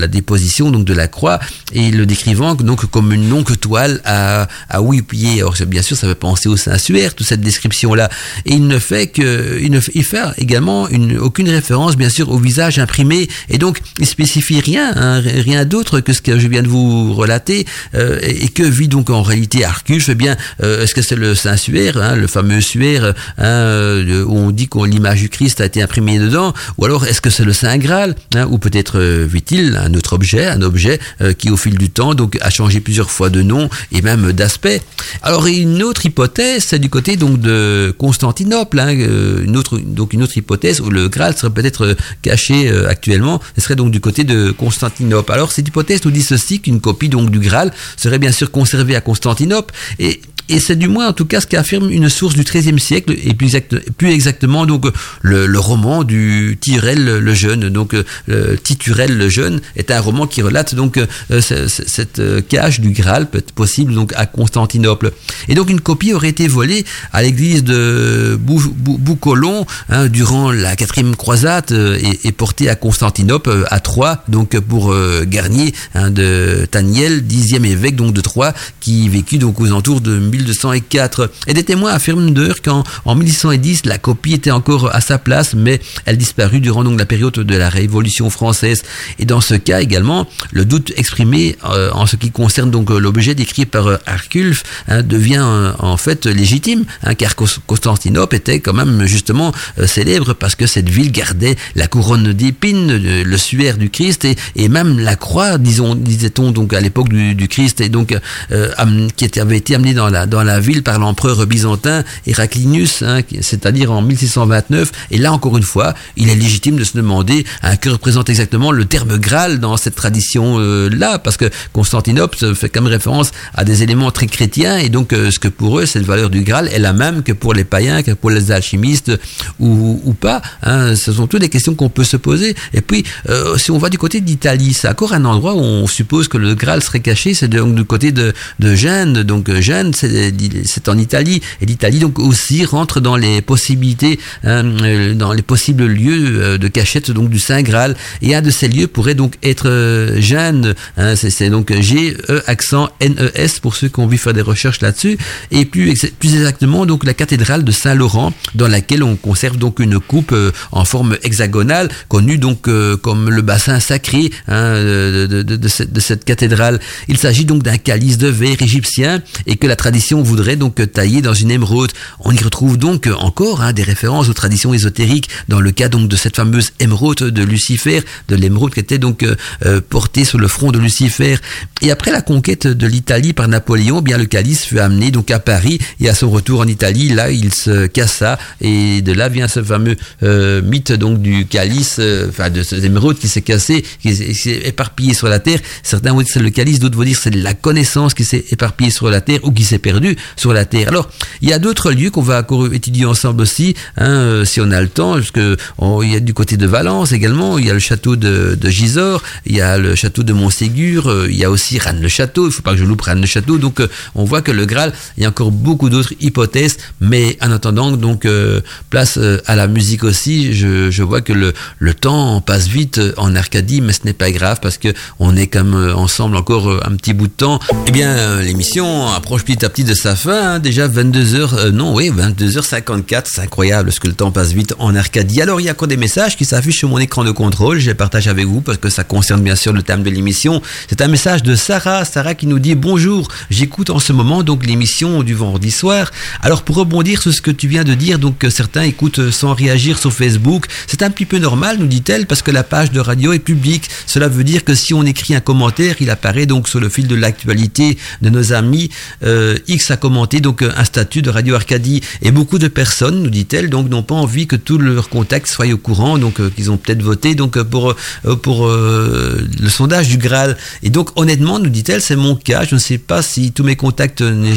déposition donc de la croix et le décrivant donc comme une longue toile à, à huit pieds. Bien sûr, ça penser au Saint-Suaire, toute cette description-là. Et il ne fait que, il ne il fait également une, aucune référence, bien sûr, au visage imprimé. Et donc, il spécie rien, hein, rien d'autre que ce que je viens de vous relater. Euh, et, que vit donc en réalité Arcus Eh bien, euh, est-ce que c'est le Saint-Suaire, hein, le fameux Suaire, hein, euh, où on dit que l'image du Christ a été imprimée dedans? Ou alors, est-ce que c'est le Saint Graal Ou peut-être, vit-il, un autre objet, un objet qui, au fil du temps, donc, a changé plusieurs fois de nom et même d'aspect? Alors, une autre hypothèse, c'est du côté donc de Constantinople, hein, euh, une autre donc une autre hypothèse où le Graal serait peut-être euh, caché euh, actuellement, ce serait donc du côté de Constantinople. Alors cette hypothèse nous dit ceci qu'une copie donc du Graal serait bien sûr conservée à Constantinople et et c'est du moins en tout cas ce qu'affirme une source du XIIIe siècle et plus, plus exactement donc le, roman du Tyrell le Jeune. Donc le Titurel le Jeune est un roman qui relate donc euh, cette euh, cage du Graal peut possible donc à Constantinople. Et donc une copie aurait été volée à l'église de Boucolon hein, durant la quatrième croisade euh, et, portée à Constantinople à Troyes donc pour Garnier hein, de Taniel, dixième évêque donc de Troyes qui vécut donc aux alentours de 1204. Et des témoins affirment d'ailleurs qu'en en 1610, la copie était encore à sa place, mais elle disparut durant donc la période de la Révolution française. Et dans ce cas également, le doute exprimé euh, en ce qui concerne donc l'objet décrit par euh, Arculf hein, devient euh, en fait légitime, hein, car Constantinople était quand même justement célèbre parce que cette ville gardait la couronne d'épines, le suaire du Christ et, même la croix, disait-on donc à l'époque du, du, Christ, et donc qui avait été amenée dans la dans la ville par l'empereur byzantin Héraclinus, hein, c'est-à-dire en 1629. Et là, encore une fois, il est légitime de se demander hein, que représente exactement le terme Graal dans cette tradition-là, parce que Constantinople fait comme référence à des éléments très chrétiens, et donc euh, ce que pour eux, cette valeur du Graal est la même que pour les païens, que pour les alchimistes ou, ou pas. Hein. Ce sont toutes des questions qu'on peut se poser. Et puis, euh, si on va du côté d'Italie, c'est encore un endroit où on suppose que le Graal serait caché, c'est donc du côté de, de Gênes. Donc Gênes, c'est c'est en Italie et l'Italie donc aussi rentre dans les possibilités, hein, dans les possibles lieux de cachette donc du Saint Graal. Et un de ces lieux pourrait donc être Jeanne, hein, c'est donc G E accent N E S pour ceux qui ont de faire des recherches là-dessus. Et plus plus exactement donc la cathédrale de Saint-Laurent dans laquelle on conserve donc une coupe en forme hexagonale connue donc comme le bassin sacré hein, de, de, cette, de, cette, cathédrale. Il s'agit donc d'un calice de verre égyptien et que la tradition voudrait donc tailler dans une émeraude. On y retrouve donc encore hein, des références aux traditions ésotériques dans le cas donc de cette fameuse émeraude de Lucifer, de l'émeraude qui était donc euh, euh, portée sur le front de Lucifer. Et après la conquête de l'Italie par Napoléon, eh bien le calice fut amené donc à Paris et à son retour en Italie, là il se cassa et de là vient ce fameux euh, mythe donc du calice, enfin de cette émeraude qui s'est cassé, qui s'est éparpillé sur la terre. Certains vont dire c'est le calice, d'autres vont dire c'est la connaissance qui s'est éparpillée sur la terre ou qui s'est perdue sur la terre. Alors, il y a d'autres lieux qu'on va étudier ensemble aussi, hein, euh, si on a le temps, parce que il y a du côté de Valence également, il y a le château de, Gisors, il y a le château de Montségur, euh, il y a aussi Rennes-le-Château, il faut pas que je loupe Rennes-le-Château, donc euh, on voit que le Graal, il y a encore beaucoup d'autres hypothèses, mais en attendant, donc place à la musique aussi, je, vois que le, le temps passe vite en Arcadie, mais ce n'est pas grave parce que on est comme ensemble encore un petit bout de temps. Eh bien, l'émission approche petit à petit de sa fin. Hein. déjà 22h, non, oui, 22h54. C'est incroyable ce que le temps passe vite en Arcadie. Alors, il y a encore des messages qui s'affichent sur mon écran de contrôle. Je les partage avec vous parce que ça concerne bien sûr le thème de l'émission. C'est un message de Sarah. Sarah qui nous dit bonjour. J'écoute en ce moment donc l'émission du vendredi soir. Alors, pour rebondir sur ce que tu viens de dire, donc certains écoutent sans réagir sur Facebook. C'est un petit peu normal, nous dit-elle, parce que la page de radio est publique. Cela veut dire que si on écrit un commentaire, il apparaît donc sur le fil de l'actualité de nos amis. Euh, X a commenté donc un statut de Radio Arcadie et beaucoup de personnes, nous dit-elle, donc n'ont pas envie que tous leurs contacts soient au courant, donc euh, qu'ils ont peut-être voté donc euh, pour pour le sondage du Graal. Et donc honnêtement, nous dit-elle, c'est mon cas. Je ne sais pas si tous mes contacts ne,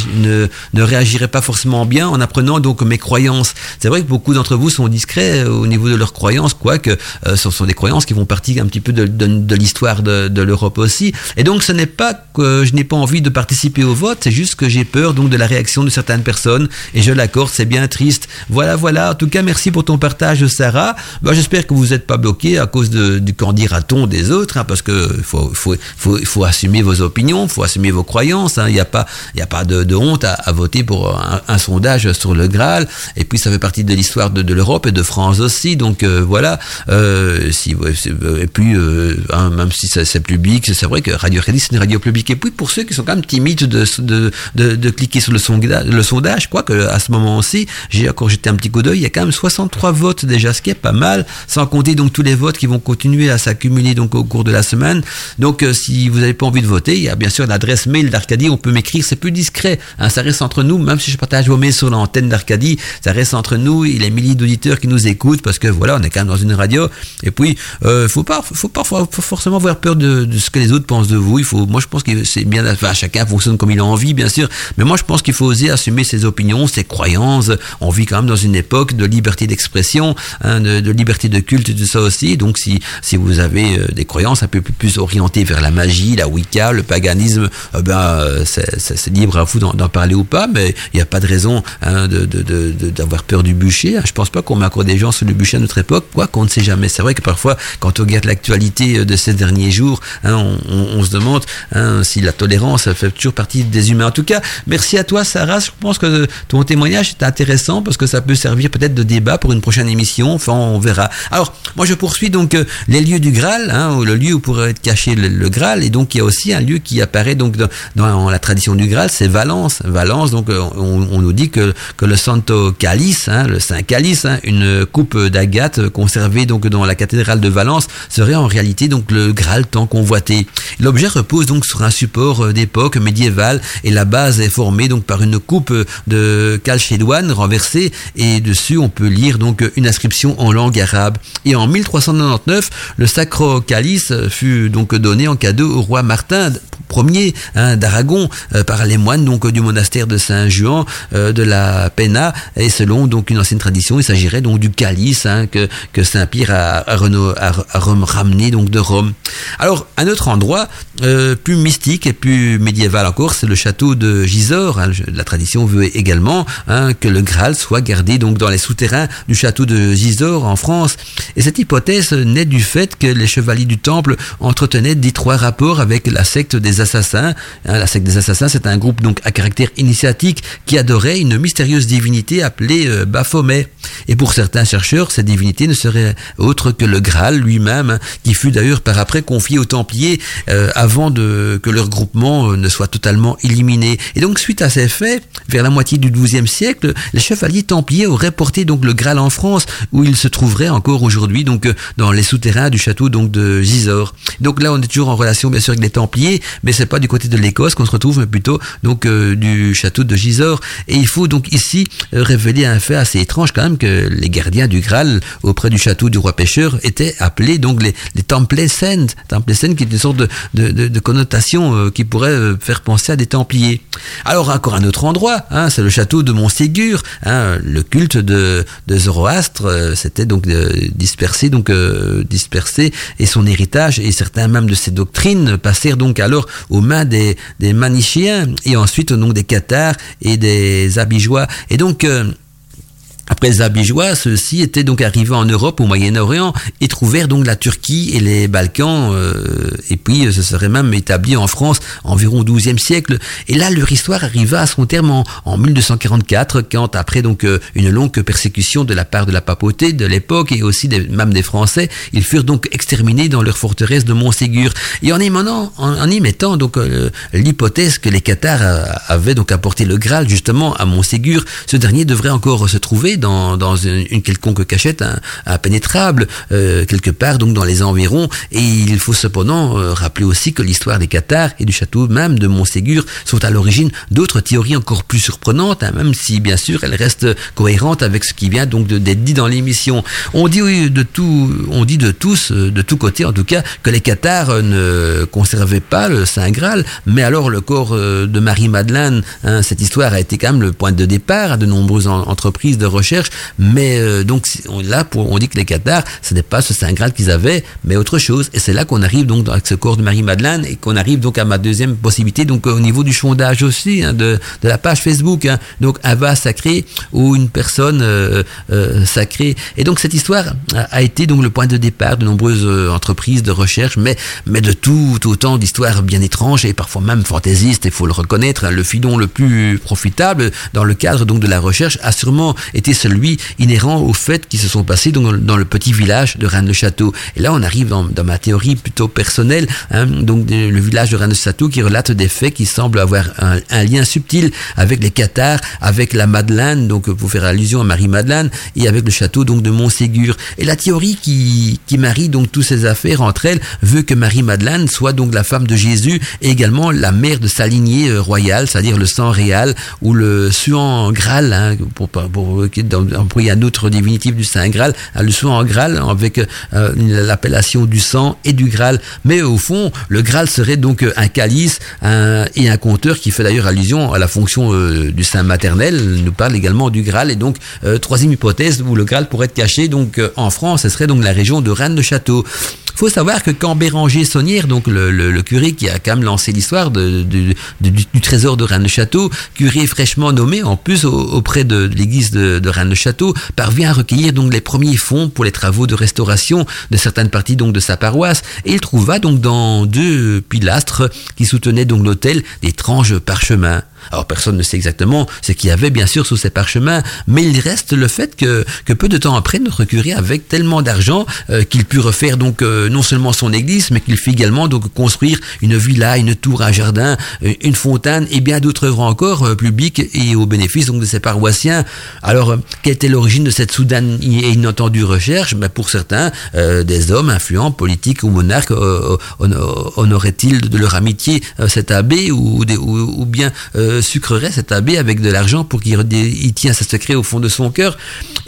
ne, réagiraient pas forcément bien en apprenant donc mes croyances. C'est vrai que beaucoup d'entre vous sont discrets au niveau de leurs croyances, quoique ce sont des croyances qui vont partir un petit peu de, de, de l'histoire de, de l'Europe aussi. Et donc ce n'est pas que je n'ai pas envie de participer au vote, c'est juste que j'ai peur donc de la réaction de certaines personnes et je l'accorde, c'est bien triste. Voilà, voilà. En tout cas, merci pour ton partage, Sarah. Bah, j'espère que vous n'êtes pas bloqué à cause du qu'en dira-t-on des autres, hein, parce que faut, faut, faut, faut assumer vos opinions, faut assumer vos croyances. Hein. Il n'y a pas, il y a pas de, honte à, voter pour un, sondage sur le Graal. Et puis ça fait partie de l'histoire de, l'Europe et de France aussi. Donc euh, voilà. Euh, et puis euh, hein, même si c'est public, c'est vrai que Radio Crédit, c'est une radio publique. Et puis, pour ceux qui sont quand même timides de, de, de, de cliquer sur le sondage, le sondage, quoi, que à ce moment-ci, j'ai encore jeté un petit coup d'œil, il y a quand même 63 votes déjà, ce qui est pas mal, sans compter donc tous les votes qui vont continuer à s'accumuler donc au cours de la semaine. Donc, euh, si vous n'avez pas envie de voter, il y a bien sûr l'adresse mail d'Arcadie, on peut m'écrire, c'est plus discret, hein, ça reste entre nous, même si je partage vos mails sur l'antenne d'Arcadie, ça reste entre nous et les milliers d'auditeurs qui nous écoutent, parce que voilà, on est quand même dans une radio, et puis, euh, faut pas, faut pas faut forcément avoir peur de, ce que les autres pensent de vous. Il faut, moi, je pense que c'est bien, chacun fonctionne comme il a envie, bien sûr. Mais moi, je pense qu'il faut oser assumer ses opinions, ses croyances. On vit quand même dans une époque de liberté d'expression, hein, de, de, liberté de culte, tout ça aussi. Donc, si, si vous avez euh, des croyances un peu plus, orientées vers la magie, la Wicca, le paganisme, euh, ben, euh, c'est libre à vous d'en parler ou pas, mais il n'y a pas de raison hein, d'avoir peur du bûcher. Je pense pas qu'on encore des gens sur le bûcher à notre époque, quoi qu'on ne sait jamais. C'est vrai que parfois, quand on regarde l'actualité de ces derniers jours, hein, on, on, on, se demande hein, si la tolérance fait toujours partie des humains. En tout cas, merci à toi, Sarah. Je pense que ton témoignage est intéressant parce que ça peut servir peut-être de débat pour une prochaine émission. Enfin, on verra. Alors, moi, je poursuis donc euh, les lieux du Graal, hein, le lieu où pourrait être caché le, Graal. Et donc, il y a aussi un lieu qui apparaît donc dans, la tradition du Graal, c'est Valence. Valence, donc, euh, on, on, nous dit que, que le Santo Calice, hein, le Saint Calice, hein, une coupe d'agate conservée donc dans la cathédrale de Valence, serait en réalité donc le Graal tant convoité. L'objet repose donc sur un support euh, d'époque médiévale et la base est formée donc par une coupe de calchédoine renversée et dessus on peut lire donc une inscription en langue arabe. Et en 1399, le sacro calice fut donc donné en cadeau au roi Martin Ier hein, d'Aragon euh, par les moines donc du monastère de Saint-Juan euh, de la Pena et selon donc une ancienne tradition, il s'agirait donc du calice hein, que, que Saint-Pierre a, a, ramené donc de Rome. Alors un autre endroit euh, plus mystique et plus médiéval encore, c'est le château de Gisors Hein. La tradition veut également hein, que le Graal soit gardé donc dans les souterrains du château de Gisors en France. Et cette hypothèse naît du fait que les chevaliers du Temple entretenaient d'étroits rapports avec la secte des assassins. Hein, la secte des assassins, c'est un groupe donc à caractère initiatique qui adorait une mystérieuse divinité appelée euh, Baphomet. Et pour certains chercheurs, cette divinité ne serait autre que le Graal lui-même, qui fut d'ailleurs par après confié aux Templiers euh, avant que leur groupement euh, ne soit totalement éliminé. Et donc suite à ces faits, vers la moitié du XIIe siècle, les chevaliers Templiers auraient porté donc le Graal en France, où il se trouverait encore aujourd'hui donc euh, dans les souterrains du château donc de Gisors. Donc là, on est toujours en relation bien sûr avec les Templiers, mais c'est pas du côté de l'Écosse qu'on se retrouve, mais plutôt donc du château de Gisors. Et il faut donc ici révéler un fait assez étrange quand même que les gardiens du Graal auprès du château du roi pêcheur étaient appelés donc les, les Templets Saints, qui est une sorte de, connotation euh, qui pourrait euh, faire penser à des Templiers. Alors encore un autre endroit, hein, c'est le château de Montségur, hein, le culte de, Zoroastre euh, c'était donc dispersé, donc dispersé et son héritage et certains même de ses doctrines passèrent donc alors aux mains des, des manichéens et ensuite donc des cathares et des abigeois et donc après les ceux-ci étaient donc arrivés en Europe, au Moyen-Orient, et trouvèrent donc la Turquie et les Balkans, euh, et puis euh, se seraient même établis en France environ au XIIe siècle. Et là, leur histoire arriva à son terme en, en 1244, quand après donc euh, une longue persécution de la part de la papauté de l'époque et aussi des, même des Français, ils furent donc exterminés dans leur forteresse de Montségur. Et en y, en, mettant donc l'hypothèse que les Cathares avaient donc apporté le Graal justement à Montségur, ce dernier devrait encore se trouver dans, une, quelconque cachette impénétrable, euh, quelque part donc dans les environs. Et il faut cependant euh, rappeler aussi que l'histoire des Cathares et du château même de Montségur sont à l'origine d'autres théories encore plus surprenantes, hein, même si bien sûr elles restent cohérentes avec ce qui vient donc d'être dit dans l'émission. On dit de tout, on dit de tous, euh, de tous côtés en tout cas, que les Cathares ne conservaient pas le Saint Graal, mais alors le corps de Marie Madeleine, hein, cette histoire a été quand même le point de départ à de nombreuses entreprises de recherche mais euh, donc là, on dit que les Qatars, ce n'est pas ce Saint Graal qu'ils avaient, mais autre chose. Et c'est là qu'on arrive donc avec ce corps de Marie-Madeleine et qu'on arrive donc à ma deuxième possibilité, donc au niveau du sondage aussi, hein, de, de, la page Facebook. Hein. donc un vase sacré ou une personne euh, euh, sacrée. Et donc cette histoire a, été donc le point de départ de nombreuses entreprises de recherche, mais, mais de tout autant d'histoires bien étranges et parfois même fantaisistes, il faut le reconnaître. Hein. le filon le plus profitable dans le cadre donc de la recherche a sûrement été celui inhérent aux faits qui se sont passés dans, le petit village de Rennes-le-Château. Et là, on arrive dans, ma théorie plutôt personnelle, hein, donc le village de Rennes-le-Château qui relate des faits qui semblent avoir un, lien subtil avec les Cathares, avec la Madeleine, donc pour faire allusion à Marie-Madeleine, et avec le château donc de Montségur. Et la théorie qui, qui marie donc toutes ces affaires entre elles veut que Marie-Madeleine soit donc la femme de Jésus et également la mère de sa lignée euh, royale, c'est-à-dire le sang réal ou le suant Graal, hein, pour, pour, employer un autre diminutif du Saint Graal, le soin en Graal avec euh, l'appellation du sang et du Graal. Mais au fond, le Graal serait donc un calice et un compteur qui fait d'ailleurs allusion à la fonction euh, du Saint maternel. Nous parle également du Graal et donc euh, troisième hypothèse où le Graal pourrait être caché donc en France, ce serait donc la région de Rennes-de-Château faut savoir que quand Béranger Saunière, donc le, curé qui a quand même lancé l'histoire du, trésor de Rennes-le-Château, curé fraîchement nommé en plus auprès de, l'église de, Rennes-le-Château, parvient à recueillir donc les premiers fonds pour les travaux de restauration de certaines parties donc de sa paroisse, et il trouva donc dans deux pilastres qui soutenaient donc l'autel d'étranges parchemins. Alors personne ne sait exactement ce qu'il y avait bien sûr sous ces parchemins, mais il reste le fait que, peu de temps après, notre curé avait tellement d'argent euh, qu'il put refaire donc euh, non seulement son église, mais qu'il fit également donc construire une villa, une tour, un jardin, euh, une fontaine et bien d'autres œuvres encore publiques et au bénéfice donc de ses paroissiens. Alors quelle était l'origine de cette soudaine et inattendue recherche? Ben, Pour certains, des hommes influents, politiques ou monarques honoraient-ils de leur amitié cet abbé ou, ou bien sucrerait cet abbé avec de l'argent pour qu'il il tient sa secret au fond de son cœur.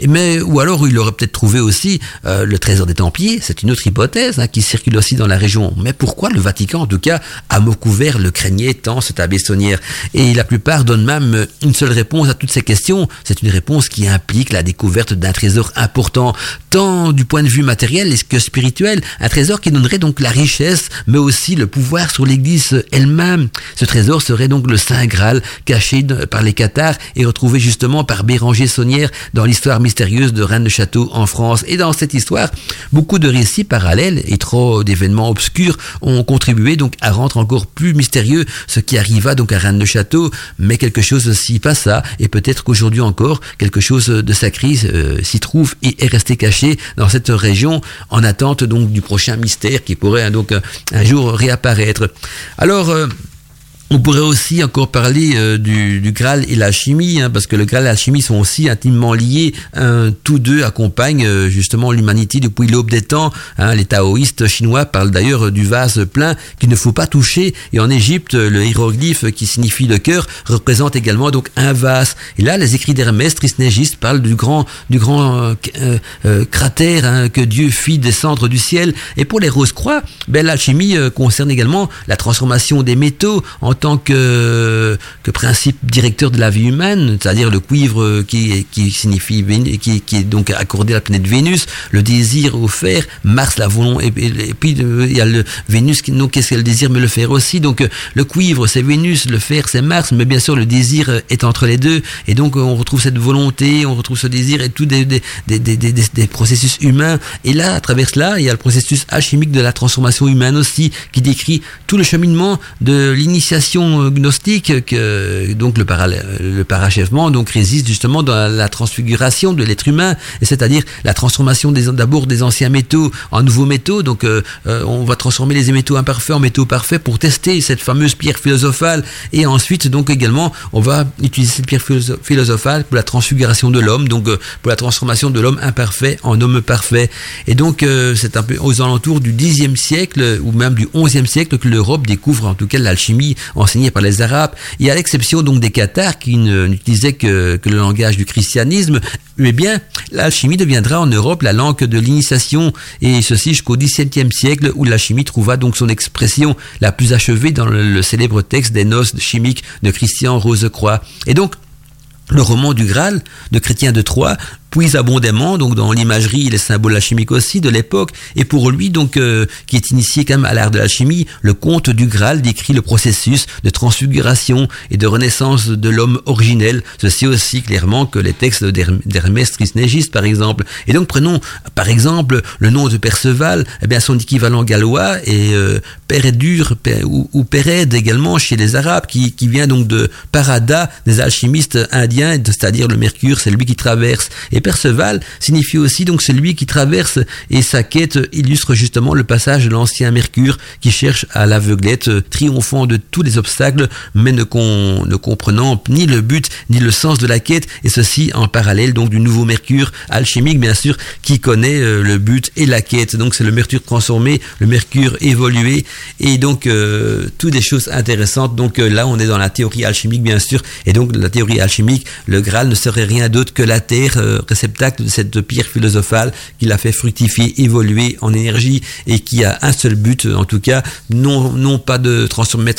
Mais, ou alors il aurait peut-être trouvé aussi euh, le trésor des Templiers, c'est une autre hypothèse hein, qui circule aussi dans la région. Mais pourquoi le Vatican, en tout cas, à mot couvert, le craignait tant cet abbé Saunière? Et la plupart donnent même une seule réponse à toutes ces questions. C'est une réponse qui implique la découverte d'un trésor important, tant du point de vue matériel que spirituel? Un trésor qui donnerait donc la richesse, mais aussi le pouvoir sur l'Église elle-même. Ce trésor serait donc le Saint Graal Graal caché par les Cathares et retrouvé justement par Béranger Saunière dans l'histoire mystérieuse de Reine de Château en France. Et dans cette histoire, beaucoup de récits parallèles et trop d'événements obscurs ont contribué donc à rendre encore plus mystérieux ce qui arriva donc à Reine de Château, mais quelque chose s'y passa et peut-être qu'aujourd'hui encore quelque chose de sacré euh, s'y trouve et est resté caché dans cette région en attente donc du prochain mystère qui pourrait donc un jour réapparaître. Alors euh, on pourrait aussi encore parler euh, du, Graal et la chimie, hein, parce que le Graal et la chimie sont aussi intimement liés. tous deux accompagnent euh, justement l'humanité depuis l'aube des temps. Hein. les taoïstes chinois parlent d'ailleurs du vase plein qu'il ne faut pas toucher. Et en Égypte, le hiéroglyphe qui signifie le cœur représente également donc un vase. Et là, les écrits d'Hermès Trismégiste parlent du grand, du grand euh, cratère hein, que Dieu fit descendre du ciel. Et pour les rose-croix, ben, l'alchimie concerne également la transformation des métaux en tant que, principe directeur de la vie humaine, c'est-à-dire le cuivre qui, signifie qui, qui est donc accordé à la planète Vénus, le désir au fer, Mars la volonté, et, puis euh, il y a le Vénus qui donc qu'est-ce qu'elle désire mais le fer aussi. Donc euh, le cuivre c'est Vénus, le fer c'est Mars, mais bien sûr le désir est entre les deux et donc on retrouve cette volonté, on retrouve ce désir et tout des processus humains. Et là à travers cela il y a le processus alchimique de la transformation humaine aussi qui décrit tout le cheminement de l'initiation euh, gnostique que donc le, le parachèvement donc résiste justement dans la transfiguration de l'être humain, et c'est-à-dire la transformation d'abord des anciens métaux en nouveaux métaux. Donc euh, euh, on va transformer les métaux imparfaits en métaux parfaits pour tester cette fameuse pierre philosophale, et ensuite donc également on va utiliser cette pierre philosophale pour la transfiguration de l'homme, donc pour la transformation de l'homme imparfait en homme parfait. Et donc c'est un peu aux alentours du Xe siècle ou même du XIe siècle que l'Europe découvre en tout cas l'alchimie enseigné par les Arabes, et à l'exception donc des Cathares qui n'utilisaient que, le langage du christianisme, eh bien, l'alchimie deviendra en Europe la langue de l'initiation, et ceci jusqu'au XVIIe siècle, où l'alchimie trouva donc son expression la plus achevée dans le, le célèbre texte des noces chimiques de Christian Rosecroix. Et donc, le roman du Graal de Chrétien de Troyes puise abondamment donc dans l'imagerie et les symboles alchimiques aussi de l'époque. Et pour lui, donc, euh, qui est initié quand même à l'art de la chimie, le conte du Graal décrit le processus de transfiguration et de renaissance de l'homme originel. Ceci aussi clairement que les textes d'Hermès Trismégiste, par exemple. Et donc, prenons, par exemple, le nom de Perceval, eh bien, son équivalent gallois est euh, Pérédur ou, ou Péred également chez les Arabes, qui, qui vient donc de Parada, des alchimistes indiens, c'est-à-dire le mercure, c'est lui qui traverse. Perceval signifie aussi donc celui qui traverse et sa quête illustre justement le passage de l'ancien Mercure qui cherche à l'aveuglette, triomphant de tous les obstacles, mais ne, ne comprenant ni le but ni le sens de la quête, et ceci en parallèle donc du nouveau Mercure alchimique bien sûr qui connaît euh, le but et la quête. Donc c'est le Mercure transformé, le Mercure évolué, et donc euh, toutes des choses intéressantes. Donc euh, là on est dans la théorie alchimique bien sûr, et donc la théorie alchimique, le Graal ne serait rien d'autre que la Terre réceptacle de cette pierre philosophale qui l'a fait fructifier, évoluer en énergie et qui a un seul but, en tout cas, non, non pas de transformer,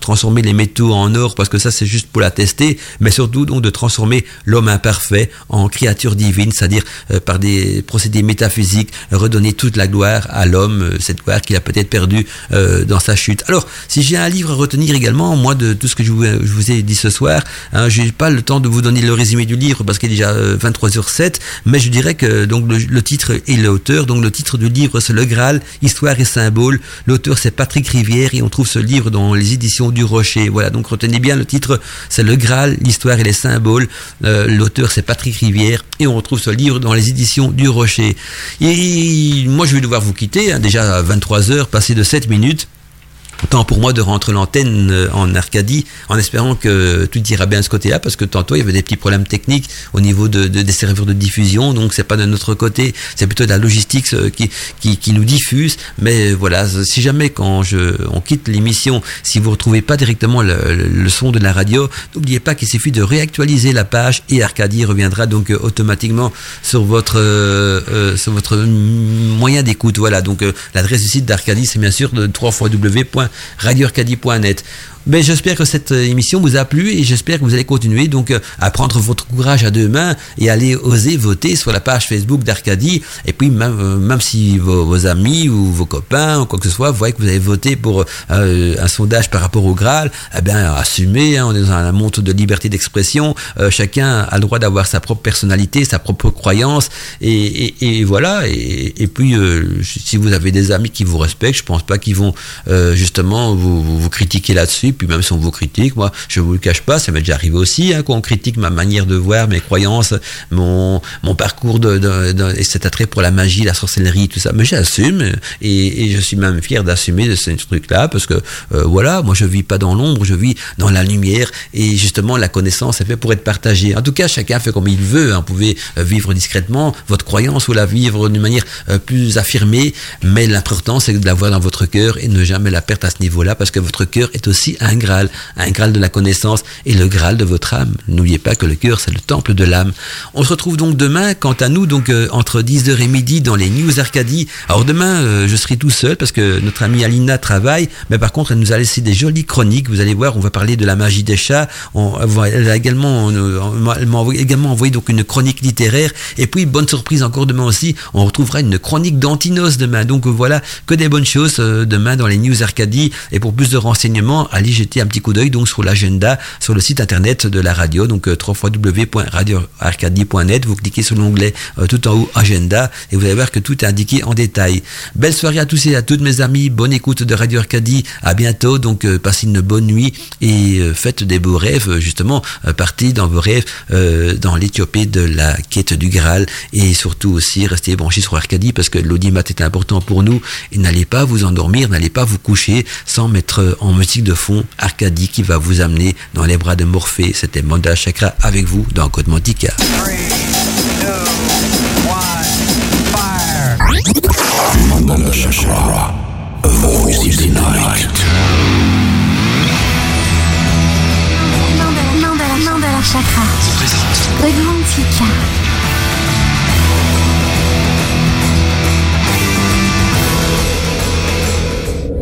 transformer les métaux en or, parce que ça c'est juste pour la tester, mais surtout donc de transformer l'homme imparfait en créature divine, c'est-à-dire euh, par des procédés métaphysiques, redonner toute la gloire à l'homme, euh, cette gloire qu'il a peut-être perdue euh, dans sa chute. Alors, si j'ai un livre à retenir également, moi, de tout ce que je vous, ai dit ce soir, hein, j'ai pas le temps de vous donner le résumé du livre parce qu'il est déjà 23 sur 7, mais je dirais que donc le, titre et l'auteur, donc le titre du livre c'est Le Graal, Histoire et Symbole. L'auteur c'est Patrick Rivière et on trouve ce livre dans les éditions du Rocher. Voilà, donc retenez bien le titre, c'est Le Graal, l'histoire et les symboles. Euh, l'auteur c'est Patrick Rivière et on retrouve ce livre dans les éditions du Rocher. Et moi je vais devoir vous quitter, hein, déjà à 23 heures, passé de 7 minutes. Temps pour moi de rentrer l'antenne euh, en Arcadie en espérant que tout ira bien de ce côté-là parce que tantôt il y avait des petits problèmes techniques au niveau de, des serveurs de diffusion donc c'est pas de notre côté c'est plutôt de la logistique euh, qui, qui, qui, nous diffuse. Mais voilà si jamais quand je, on quitte l'émission si vous retrouvez pas directement le, son de la radio n'oubliez pas qu'il suffit de réactualiser la page et Arcadie reviendra donc euh, automatiquement sur votre sur votre moyen d'écoute. Voilà donc l'adresse du site d'Arcadie c'est bien sûr de 3 fois radioarcadie.net. Ben, j'espère que cette euh, émission vous a plu et j'espère que vous allez continuer donc euh, à prendre votre courage à deux mains et aller oser voter sur la page Facebook d'Arcadie. Et puis même, euh, même si vos, amis ou vos copains ou quoi que ce soit voient que vous avez voté pour un sondage par rapport au Graal, eh bien assumez. Hein, on est dans un monde de liberté d'expression. Chacun a le droit d'avoir sa propre personnalité, sa propre croyance et, voilà. Et, puis si vous avez des amis qui vous respectent, je pense pas qu'ils vont justement vous critiquer là-dessus puis même si on vous critique, moi, je vous le cache pas, ça m'est déjà arrivé aussi, hein, qu'on critique ma manière de voir, mes croyances, mon, mon parcours de, de, de, et cet attrait pour la magie, la sorcellerie, tout ça. Mais j'assume et, je suis même fier d'assumer ce truc-là parce que euh, voilà, moi je vis pas dans l'ombre, je vis dans la lumière et justement la connaissance est faite pour être partagée. En tout cas, chacun fait comme il veut. Hein. Vous pouvez euh, vivre discrètement votre croyance ou la vivre d'une manière euh, plus affirmée, mais l'important c'est de l'avoir dans votre cœur et ne jamais la perdre à ce niveau-là parce que votre cœur est aussi un Graal, un Graal de la connaissance et le Graal de votre âme. N'oubliez pas que le cœur, c'est le temple de l'âme. On se retrouve donc demain, quant à nous, donc euh, entre 10h et midi dans les News Arcadie. Alors demain, euh, je serai tout seul parce que notre amie Alina travaille, mais par contre, elle nous a laissé des jolies chroniques. Vous allez voir, on va parler de la magie des chats. Elle a également, m'a également envoyé donc une chronique littéraire. Et puis, bonne surprise encore demain aussi, on retrouvera une chronique d'Antinos demain. Donc voilà, que des bonnes choses euh, demain dans les News Arcadie. Et pour plus de renseignements, jeter un petit coup d'œil donc sur l'agenda sur le site internet de la radio. Donc euh, www.radioarcadie.net vous cliquez sur l'onglet euh, tout en haut agenda et vous allez voir que tout est indiqué en détail. Belle soirée à tous et à toutes mes amis. Bonne écoute de Radio Arcadie. À bientôt. Donc euh, passez une bonne nuit et faites des beaux rêves justement. Partez dans vos rêves dans l'éthiopie de la quête du Graal. Et surtout aussi restez branchés sur Arcadie parce que l'audimat est important pour nous. Et n'allez pas vous endormir n'allez pas vous coucher sans mettre en musique de fond Arcadie qui va vous amener dans les bras de Morphée. C'était Manda Chakra avec vous dans Côte Mantica. Mandala Chakra, a voice in the night. Mandala, Mandala, Mandala Chakra, Mantica.